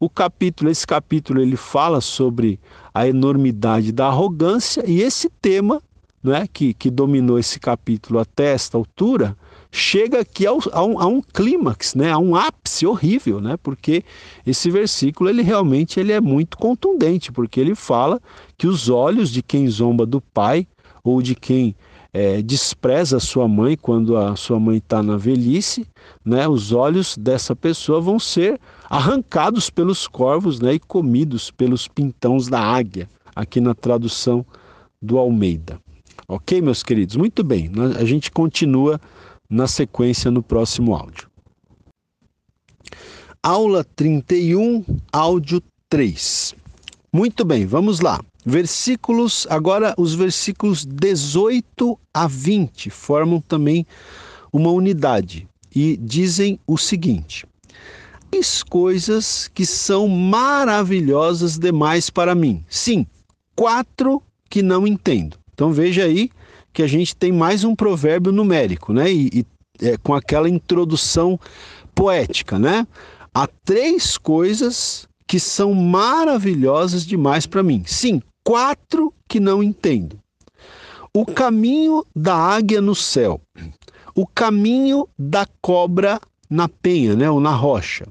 o capítulo, esse capítulo ele fala sobre a enormidade da arrogância e esse tema, né, que, que dominou esse capítulo até esta altura, chega aqui ao, a um, a um clímax, né? a um ápice horrível, né? porque esse versículo ele realmente ele é muito contundente, porque ele fala que os olhos de quem zomba do pai ou de quem é, despreza sua mãe quando a sua mãe está na velhice, né? os olhos dessa pessoa vão ser arrancados pelos corvos né? e comidos pelos pintões da águia, aqui na tradução do Almeida. Ok, meus queridos? Muito bem, a gente continua na sequência no próximo áudio. Aula 31, áudio 3. Muito bem, vamos lá. Versículos, agora os versículos 18 a 20 formam também uma unidade e dizem o seguinte: Três coisas que são maravilhosas demais para mim. Sim, quatro que não entendo. Então veja aí que a gente tem mais um provérbio numérico, né? E, e é, com aquela introdução poética, né? Há três coisas que são maravilhosas demais para mim. Sim, quatro que não entendo. O caminho da águia no céu, o caminho da cobra na penha, né, ou na rocha,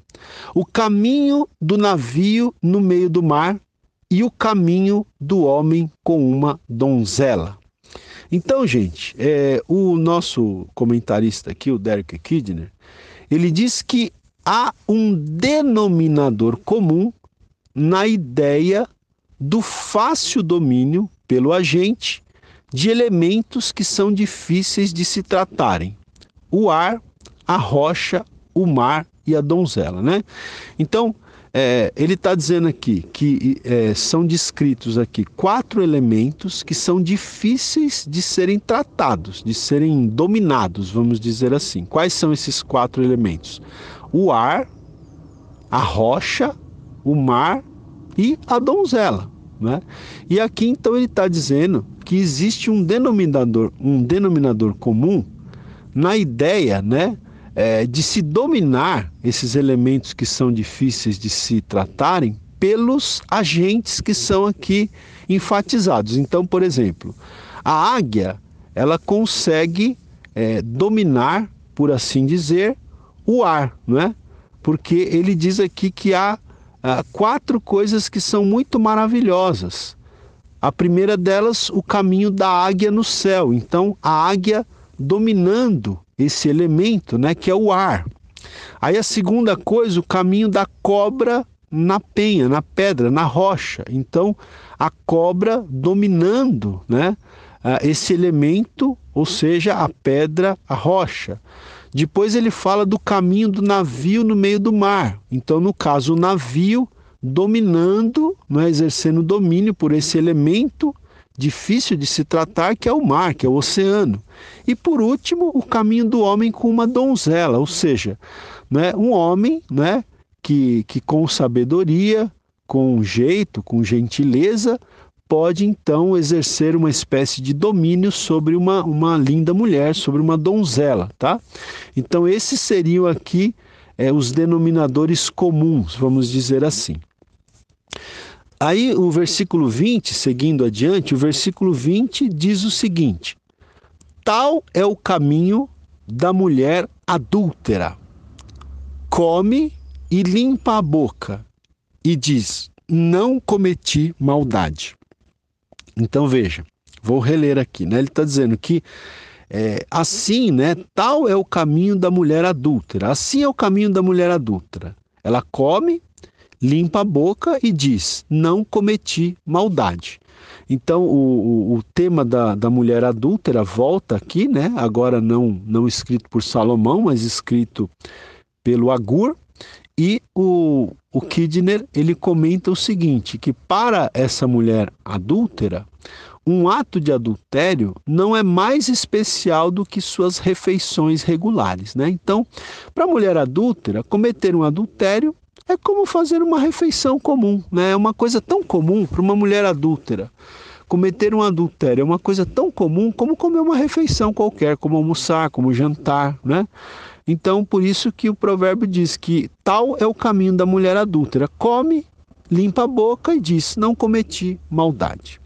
o caminho do navio no meio do mar e o caminho do homem com uma donzela. Então, gente, é, o nosso comentarista aqui, o Derek Kidner, ele diz que há um denominador comum na ideia do fácil domínio pelo agente de elementos que são difíceis de se tratarem: o ar, a rocha, o mar e a donzela, né? Então, é, ele está dizendo aqui que é, são descritos aqui quatro elementos que são difíceis de serem tratados, de serem dominados, vamos dizer assim. Quais são esses quatro elementos? O ar, a rocha, o mar e a donzela. Né? E aqui então ele está dizendo que existe um denominador, um denominador comum na ideia, né, é, de se dominar esses elementos que são difíceis de se tratarem pelos agentes que são aqui enfatizados. Então, por exemplo, a águia ela consegue é, dominar, por assim dizer, o ar, não é? Porque ele diz aqui que há ah, quatro coisas que são muito maravilhosas. A primeira delas, o caminho da águia no céu. Então, a águia dominando esse elemento, né, que é o ar. Aí a segunda coisa, o caminho da cobra na penha, na pedra, na rocha. Então, a cobra dominando, né, esse elemento, ou seja, a pedra, a rocha. Depois ele fala do caminho do navio no meio do mar. Então, no caso, o navio dominando, né, exercendo domínio por esse elemento difícil de se tratar, que é o mar, que é o oceano. E por último, o caminho do homem com uma donzela, ou seja, né, um homem né, que, que com sabedoria, com jeito, com gentileza, pode então exercer uma espécie de domínio sobre uma, uma linda mulher, sobre uma donzela, tá? Então esses seriam aqui é, os denominadores comuns, vamos dizer assim. Aí o versículo 20, seguindo adiante, o versículo 20 diz o seguinte: Tal é o caminho da mulher adúltera. Come e limpa a boca e diz: Não cometi maldade. Então veja, vou reler aqui, né? Ele está dizendo que é, assim, né? Tal é o caminho da mulher adúltera. Assim é o caminho da mulher adúltera. Ela come limpa a boca e diz: Não cometi maldade. Então, o, o, o, tema da, da mulher adúltera volta aqui, né? agora não, não escrito por Salomão, mas escrito pelo Agur. E o, o Kidner ele comenta o seguinte: que para essa mulher adúltera, um ato de adultério não é mais especial do que suas refeições regulares. Né? Então, para a mulher adúltera, cometer um adultério é como fazer uma refeição comum, né? É uma coisa tão comum para uma mulher adúltera. Cometer um adultério é uma coisa tão comum como comer uma refeição qualquer, como almoçar, como jantar, né? Então, por isso que o provérbio diz que tal é o caminho da mulher adúltera: come, limpa a boca e diz: não cometi maldade.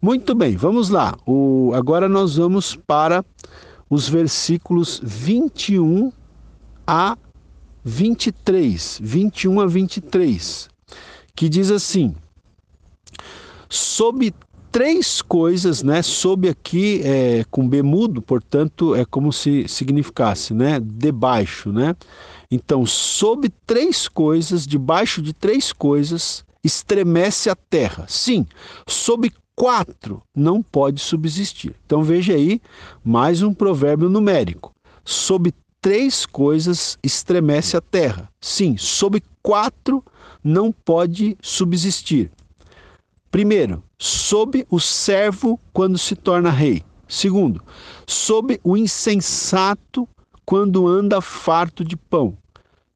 Muito bem, vamos lá. O, agora nós vamos para os versículos 21 a 23, 21 a 23, que diz assim: Sob três coisas, né? Sob aqui é, com B mudo, portanto, é como se significasse, né? Debaixo, né? Então, sob três coisas, debaixo de três coisas, estremece a terra. Sim, sob quatro não pode subsistir. Então veja aí mais um provérbio numérico. Sob três coisas estremece a terra. Sim, sob quatro não pode subsistir. Primeiro, sob o servo quando se torna rei. Segundo, sob o insensato quando anda farto de pão.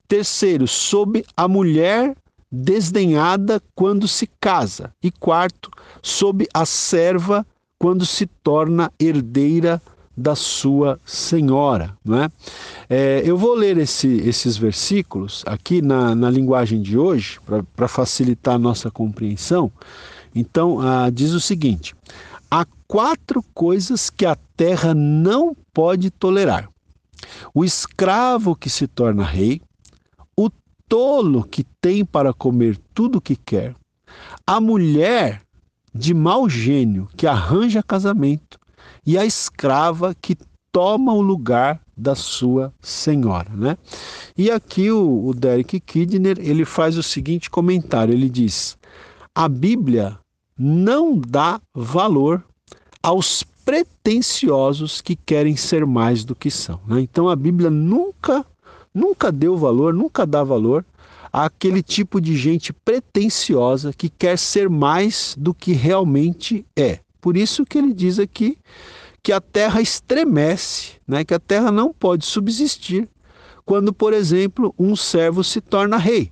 Terceiro, sob a mulher desdenhada quando se casa. E quarto, sob a serva quando se torna herdeira da sua senhora. Né? É, eu vou ler esse, esses versículos aqui na, na linguagem de hoje, para facilitar a nossa compreensão. Então, ah, diz o seguinte: há quatro coisas que a terra não pode tolerar: o escravo que se torna rei, o tolo que tem para comer tudo o que quer, a mulher de mau gênio que arranja casamento e a escrava que toma o lugar da sua senhora, né? E aqui o, o Derek Kidner ele faz o seguinte comentário, ele diz: a Bíblia não dá valor aos pretensiosos que querem ser mais do que são. Né? Então a Bíblia nunca nunca deu valor, nunca dá valor àquele tipo de gente pretensiosa que quer ser mais do que realmente é. Por isso que ele diz aqui que a terra estremece, né? que a terra não pode subsistir quando, por exemplo, um servo se torna rei.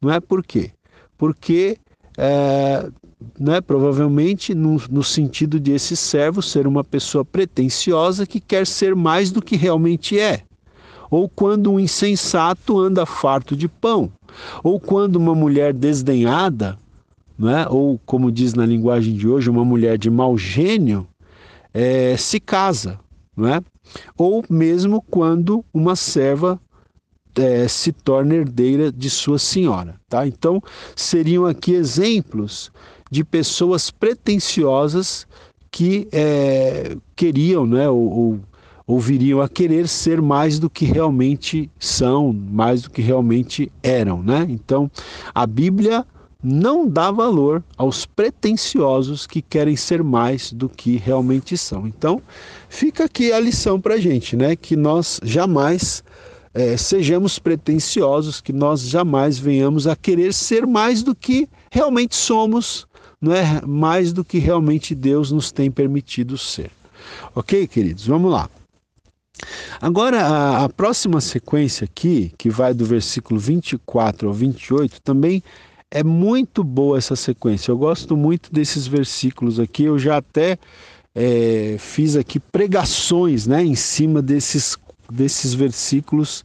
Não é por quê? Porque é, né, provavelmente no, no, sentido de esse servo ser uma pessoa pretensiosa que quer ser mais do que realmente é ou quando um insensato anda farto de pão, ou quando uma mulher desdenhada, né, ou como diz na linguagem de hoje, uma mulher de mau gênio, é, se casa, né? ou mesmo quando uma serva é, se torna herdeira de sua senhora. Tá? Então, seriam aqui exemplos de pessoas pretensiosas que é, queriam, né, ou, ou ou viriam a querer ser mais do que realmente são, mais do que realmente eram, né? Então, a Bíblia não dá valor aos pretensiosos que querem ser mais do que realmente são. Então, fica aqui a lição para gente, né? Que nós jamais é, sejamos pretensiosos, que nós jamais venhamos a querer ser mais do que realmente somos, não é mais do que realmente Deus nos tem permitido ser. Ok, queridos? Vamos lá. Agora, a, a, próxima sequência aqui, que vai do versículo 24 ao 28, também é muito boa essa sequência. Eu gosto muito desses versículos aqui. Eu já até é, fiz aqui pregações né, em cima desses, desses versículos,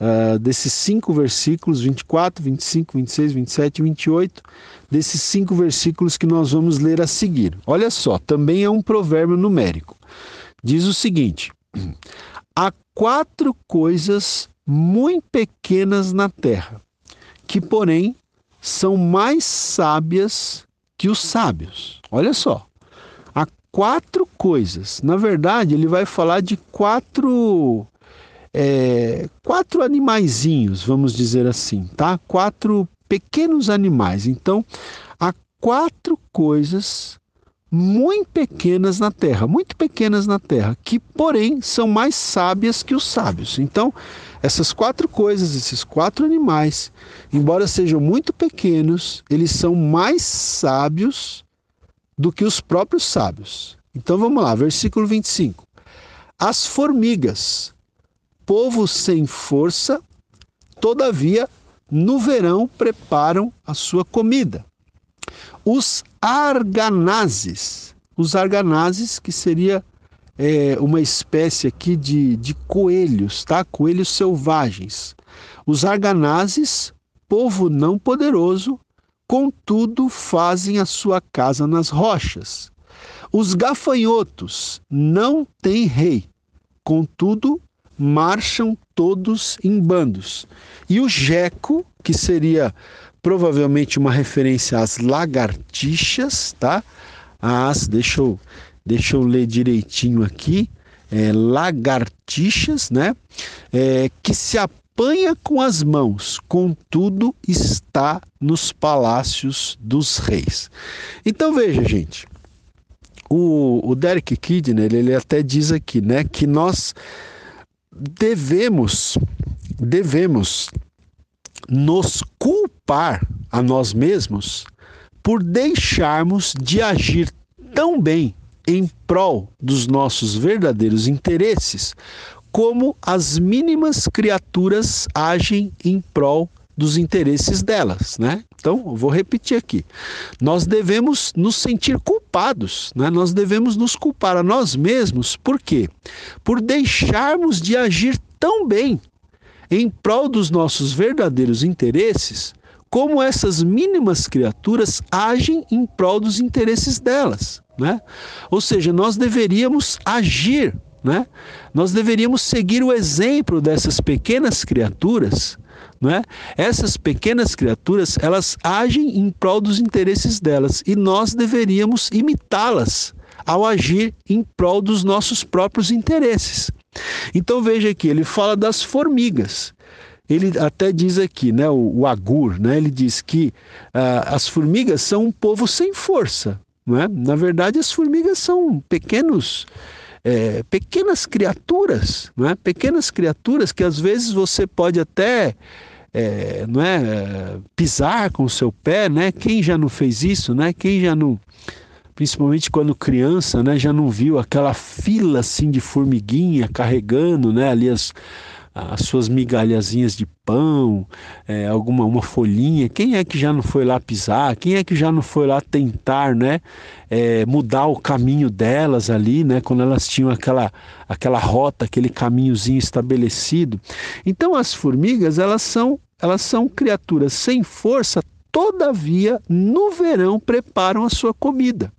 uh, desses cinco versículos, 24, 25, 26, 27 e 28, desses cinco versículos que nós vamos ler a seguir. Olha só, também é um provérbio numérico. Diz o seguinte. Há quatro coisas muito pequenas na terra, que, porém, são mais sábias que os sábios. Olha só. Quatro coisas. Na verdade, ele vai falar de quatro. É, quatro animaizinhos, vamos dizer assim, tá? Quatro pequenos animais. Então, há quatro coisas muito pequenas na terra, muito pequenas na terra, que porém são mais sábias que os sábios. Então, essas quatro coisas, esses quatro animais, embora sejam muito pequenos, eles são mais sábios do que os próprios sábios. Então vamos lá, versículo 25. As formigas, povo sem força, todavia no verão preparam a sua comida. Os arganazes, os arganazes que seria é, uma espécie aqui de, de coelhos, tá? Coelhos selvagens. Os arganazes, povo não poderoso, contudo fazem a sua casa nas rochas. Os gafanhotos não têm rei, contudo, marcham todos em bandos. E o geco, que seria provavelmente uma referência às lagartixas, tá? As, deixa eu, deixa eu ler direitinho aqui, é, lagartixas, né? É, que se apanha com as mãos, contudo está nos palácios dos reis. Então veja, gente, o, o Derek Kidner, ele até diz aqui, né, que nós devemos, devemos nos culpar a nós mesmos por deixarmos de agir tão bem em prol dos nossos verdadeiros interesses como as mínimas criaturas agem em prol dos interesses delas, né? Então, vou repetir aqui. Nós devemos nos sentir culpados, né? Nós devemos nos culpar a nós mesmos, por quê? Por deixarmos de agir tão bem em prol dos nossos verdadeiros interesses, como essas mínimas criaturas agem em prol dos interesses delas, né? Ou seja, nós deveríamos agir, né? Nós deveríamos seguir o exemplo dessas pequenas criaturas, né? Essas pequenas criaturas, elas agem em prol dos interesses delas e nós deveríamos imitá-las ao agir em prol dos nossos próprios interesses. Então veja aqui, ele fala das formigas. Ele até diz aqui, né, o, o Agur, né, ele diz que uh, as formigas são um povo sem força. Não é? Na verdade, as formigas são pequenos, é, pequenas criaturas, não é? pequenas criaturas que às vezes você pode até é, não é, pisar com o seu pé, né? Quem já não fez isso, né? Quem já não principalmente quando criança, né, já não viu aquela fila assim de formiguinha carregando, né, ali as, as suas migalhazinhas de pão, é, alguma uma folhinha. Quem é que já não foi lá pisar? Quem é que já não foi lá tentar, né, é, mudar o caminho delas ali, né, quando elas tinham aquela aquela rota, aquele caminhozinho estabelecido? Então as formigas elas são elas são criaturas sem força, todavia no verão preparam a sua comida.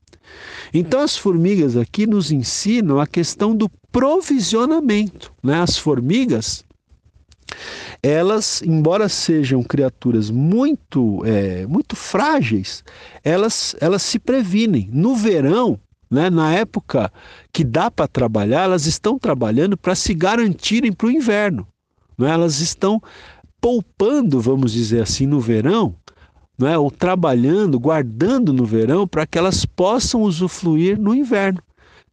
Então as formigas aqui nos ensinam a questão do provisionamento. Né? As formigas, elas, embora sejam criaturas muito, é, muito frágeis, elas, elas se previnem. No verão, né, na época que dá para trabalhar, elas estão trabalhando para se garantirem para o inverno. Né? Elas estão poupando, vamos dizer assim, no verão, é? ou trabalhando, guardando no verão para que elas possam usufruir no inverno.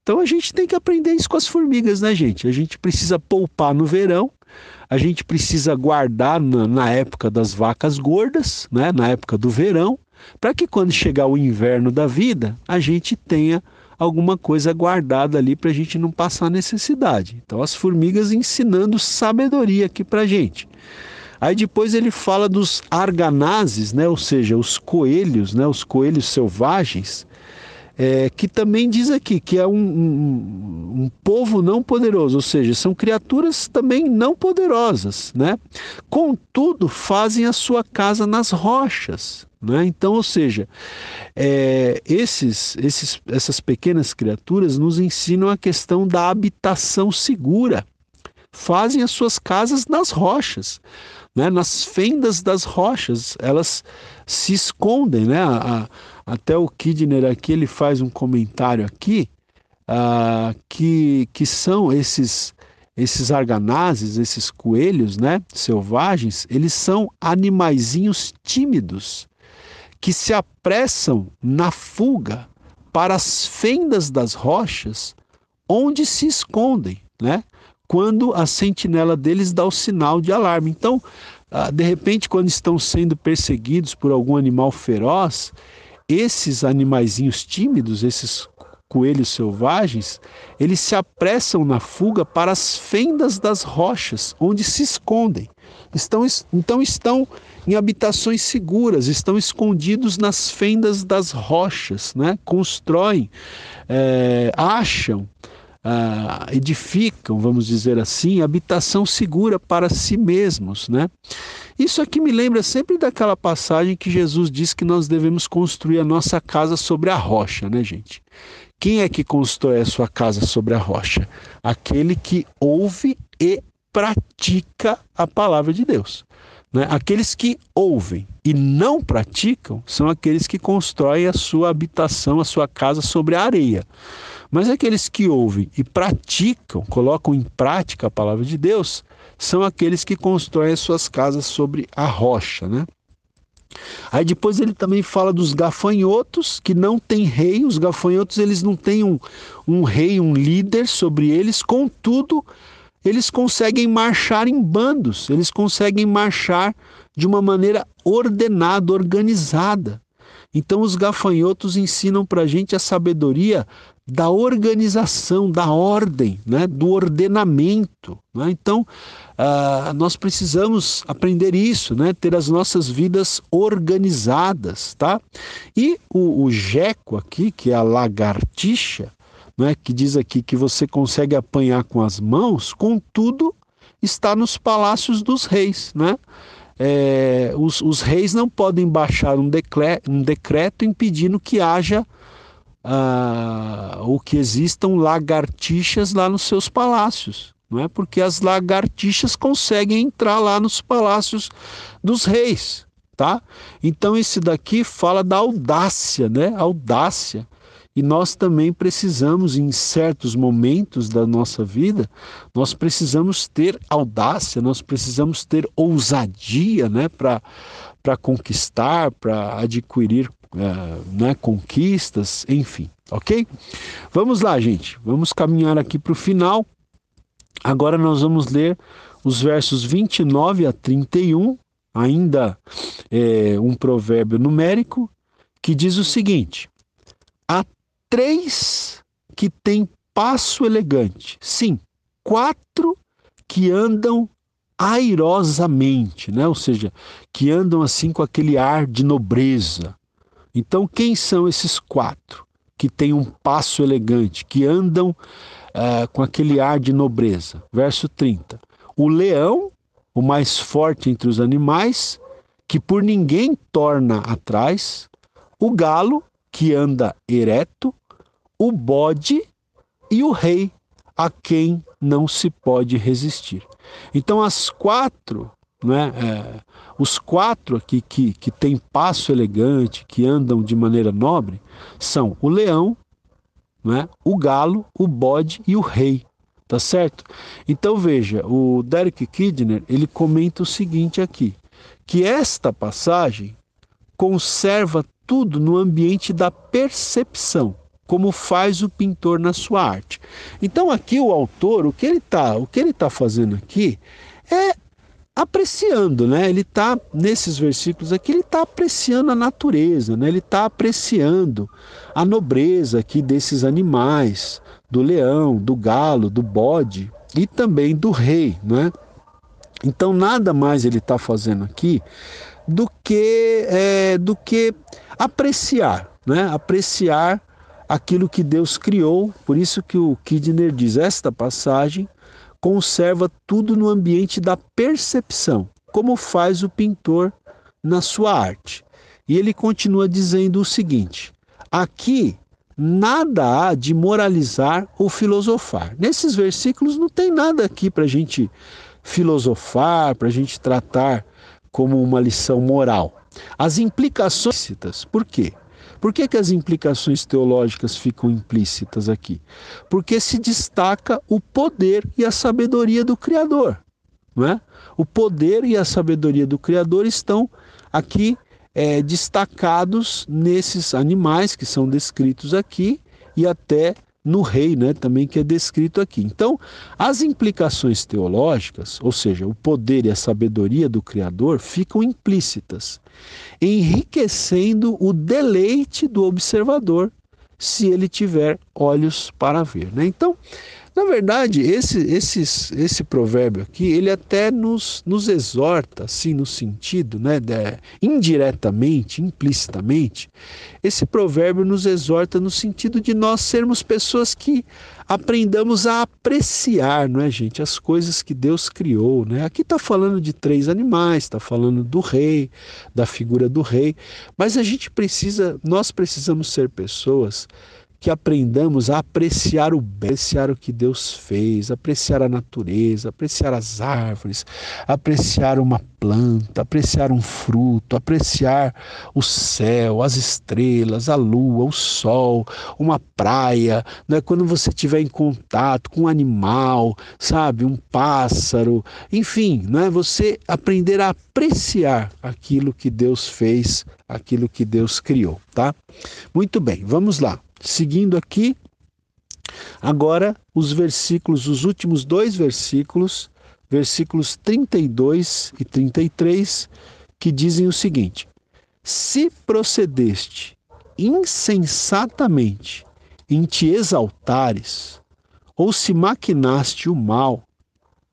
Então a gente tem que aprender isso com as formigas, né, gente? A gente precisa poupar no verão, a gente precisa guardar na, na época das vacas gordas, né, na época do verão, para que quando chegar o inverno da vida, a gente tenha alguma coisa guardada ali para a gente não passar necessidade. Então as formigas ensinando sabedoria aqui para a gente. Aí depois ele fala dos arganazes, né? ou seja, os coelhos, né? os coelhos selvagens, é, que também diz aqui que é um, um, um, povo não poderoso, ou seja, são criaturas também não poderosas, né? Contudo, fazem a sua casa nas rochas, né? Então, ou seja, é, esses, esses, essas pequenas criaturas nos ensinam a questão da habitação segura. Fazem as suas casas nas rochas né, nas fendas das rochas, elas se escondem, né? Até o Kidner aqui ele faz um comentário aqui uh, que, que são esses esses arganazes, esses coelhos, né, selvagens, eles são animaizinhos tímidos que se apressam na fuga para as fendas das rochas, onde se escondem, né? quando a sentinela deles dá o sinal de alarme. Então, ah, de repente, quando estão sendo perseguidos por algum animal feroz, esses animaizinhos tímidos, esses coelhos selvagens, eles se apressam na fuga para as fendas das rochas, onde se escondem. Estão, então estão em habitações seguras, estão escondidos nas fendas das rochas, né? constroem, é, acham ah, edificam, vamos dizer assim, habitação segura para si mesmos, né? Isso aqui me lembra sempre daquela passagem que Jesus diz que nós devemos construir a nossa casa sobre a rocha, né, gente? Quem é que constrói a sua casa sobre a rocha? Aquele que ouve e pratica a palavra de Deus. Né? Aqueles que ouvem e não praticam são aqueles que constroem a sua habitação, a sua casa sobre a areia. Mas aqueles que ouvem e praticam, colocam em prática a palavra de Deus, são aqueles que constroem as suas casas sobre a rocha, né? Aí depois ele também fala dos gafanhotos, que não tem rei, os gafanhotos eles não têm um, um rei, um líder sobre eles, contudo, eles conseguem marchar em bandos, eles conseguem marchar de uma maneira ordenada, organizada. Então os gafanhotos ensinam para a gente a sabedoria da organização, da ordem, né? do ordenamento. Né? Então, uh, nós precisamos aprender isso, né? ter as nossas vidas organizadas. Tá? E o, o jeco aqui, que é a lagartixa, né? que diz aqui que você consegue apanhar com as mãos, contudo, está nos palácios dos reis. Né? É, os, os, reis não podem baixar um, decreto, um decreto impedindo que haja ah, ou que existam lagartixas lá nos seus palácios, não é? Porque as lagartixas conseguem entrar lá nos palácios dos reis, tá? Então esse daqui fala da audácia, né? Audácia. E nós também precisamos, em certos momentos da nossa vida, nós precisamos ter audácia, nós precisamos ter ousadia, né, para conquistar, para adquirir é, né, conquistas, enfim, ok? Vamos lá, gente, vamos caminhar aqui para o final. Agora nós vamos ler os versos 29 a 31, ainda é, um provérbio numérico, que diz o seguinte: há três que têm passo elegante, sim, quatro que andam airosamente, né? ou seja, que andam assim com aquele ar de nobreza, então, quem são esses quatro que têm um passo elegante, que andam uh, com aquele ar de nobreza? Verso 30. O leão, o mais forte entre os animais, que por ninguém torna atrás, o galo, que anda ereto, o bode e o rei, a quem não se pode resistir. Então, as quatro né, é, os quatro aqui que, que têm passo elegante, que andam de maneira nobre, são o leão, né, o galo, o bode e o rei. Tá certo? Então veja, o Derek Kidner ele comenta o seguinte aqui, que esta passagem conserva tudo no ambiente da percepção, como faz o pintor na sua arte. Então aqui o autor, o que ele está, o que ele tá fazendo aqui é apreciando, né? Ele está nesses versículos aqui, ele está apreciando a natureza, né? Ele está apreciando a nobreza aqui desses animais, do leão, do galo, do bode e também do rei, né? Então nada mais ele está fazendo aqui do que é, do que apreciar, né? Apreciar aquilo que Deus criou. Por isso que o Kidner diz esta passagem conserva tudo no ambiente da percepção, como faz o pintor na sua arte. E ele continua dizendo o seguinte: aqui nada há de moralizar ou filosofar. Nesses versículos não tem nada aqui para a gente filosofar, para a gente tratar como uma lição moral. As implicações, por quê? Por que, que as implicações teológicas ficam implícitas aqui? Porque se destaca o poder e a sabedoria do Criador. Não é? O poder e a sabedoria do Criador estão aqui é, destacados nesses animais que são descritos aqui e até no rei, né, também que é descrito aqui. Então, as implicações teológicas, ou seja, o poder e a sabedoria do Criador, ficam implícitas, enriquecendo o deleite do observador, se ele tiver olhos para ver. Né? Então, na verdade, esse, esses, esse provérbio aqui, ele até nos, nos exorta, assim, no sentido, né, de, indiretamente, implicitamente, esse provérbio nos exorta no sentido de nós sermos pessoas que aprendamos a apreciar, não é, gente, as coisas que Deus criou, né? Aqui está falando de três animais, está falando do rei, da figura do rei, mas a gente precisa, nós precisamos ser pessoas que aprendamos a apreciar o bem, apreciar o que Deus fez, apreciar a natureza, apreciar as árvores, apreciar uma planta, apreciar um fruto, apreciar o céu, as estrelas, a lua, o sol, uma praia, né? quando você estiver em contato com um animal, sabe, um pássaro, enfim, né? você aprender a apreciar aquilo que Deus fez, aquilo que Deus criou, tá? Muito bem, vamos lá. Seguindo aqui, agora os versículos, os últimos dois versículos, versículos 32 e 33, que dizem o seguinte: Se procedeste insensatamente em te exaltares, ou se maquinaste o mal,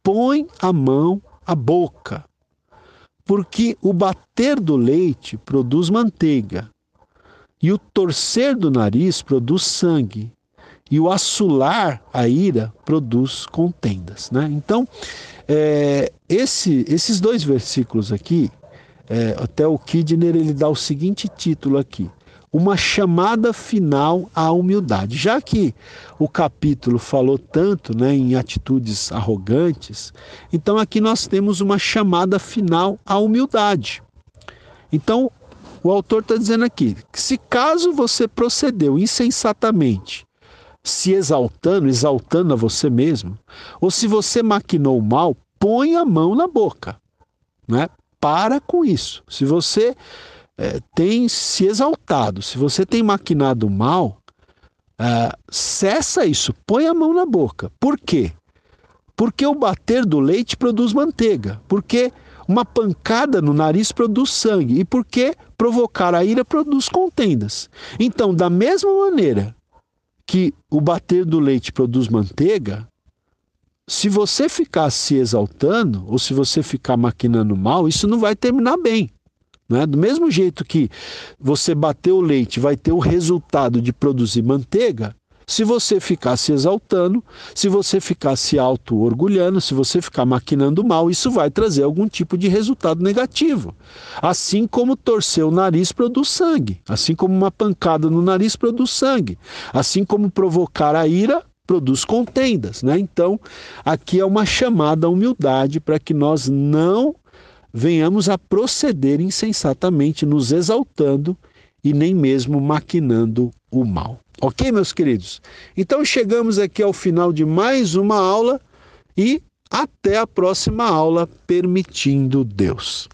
põe a mão à boca, porque o bater do leite produz manteiga, e o torcer do nariz produz sangue, e o assolar a ira produz contendas. Né? Então, é, esse, esses dois versículos aqui, é, até o Kidner ele dá o seguinte título aqui: uma chamada final à humildade. Já que o capítulo falou tanto né, em atitudes arrogantes, então aqui nós temos uma chamada final à humildade. Então, o autor está dizendo aqui que se caso você procedeu insensatamente, se exaltando, exaltando a você mesmo, ou se você maquinou mal, põe a mão na boca. Né? Para com isso. Se você é, tem se exaltado, se você tem maquinado mal, é, cessa isso, põe a mão na boca. Por quê? Porque o bater do leite produz manteiga. Porque uma pancada no nariz produz sangue. E porque provocar a ira produz contendas. Então, da mesma maneira que o bater do leite produz manteiga, se você ficar se exaltando ou se você ficar maquinando mal, isso não vai terminar bem. Né? Do mesmo jeito que você bater o leite vai ter o resultado de produzir manteiga, se você ficar se exaltando, se você ficar se auto-orgulhando, se você ficar maquinando mal, isso vai trazer algum tipo de resultado negativo. Assim como torcer o nariz produz sangue, assim como uma pancada no nariz produz sangue, assim como provocar a ira produz contendas, né? Então, aqui é uma chamada à humildade para que nós não venhamos a proceder insensatamente, nos exaltando e nem mesmo maquinando o mal. Ok, meus queridos? Então chegamos aqui ao final de mais uma aula e até a próxima aula, permitindo Deus.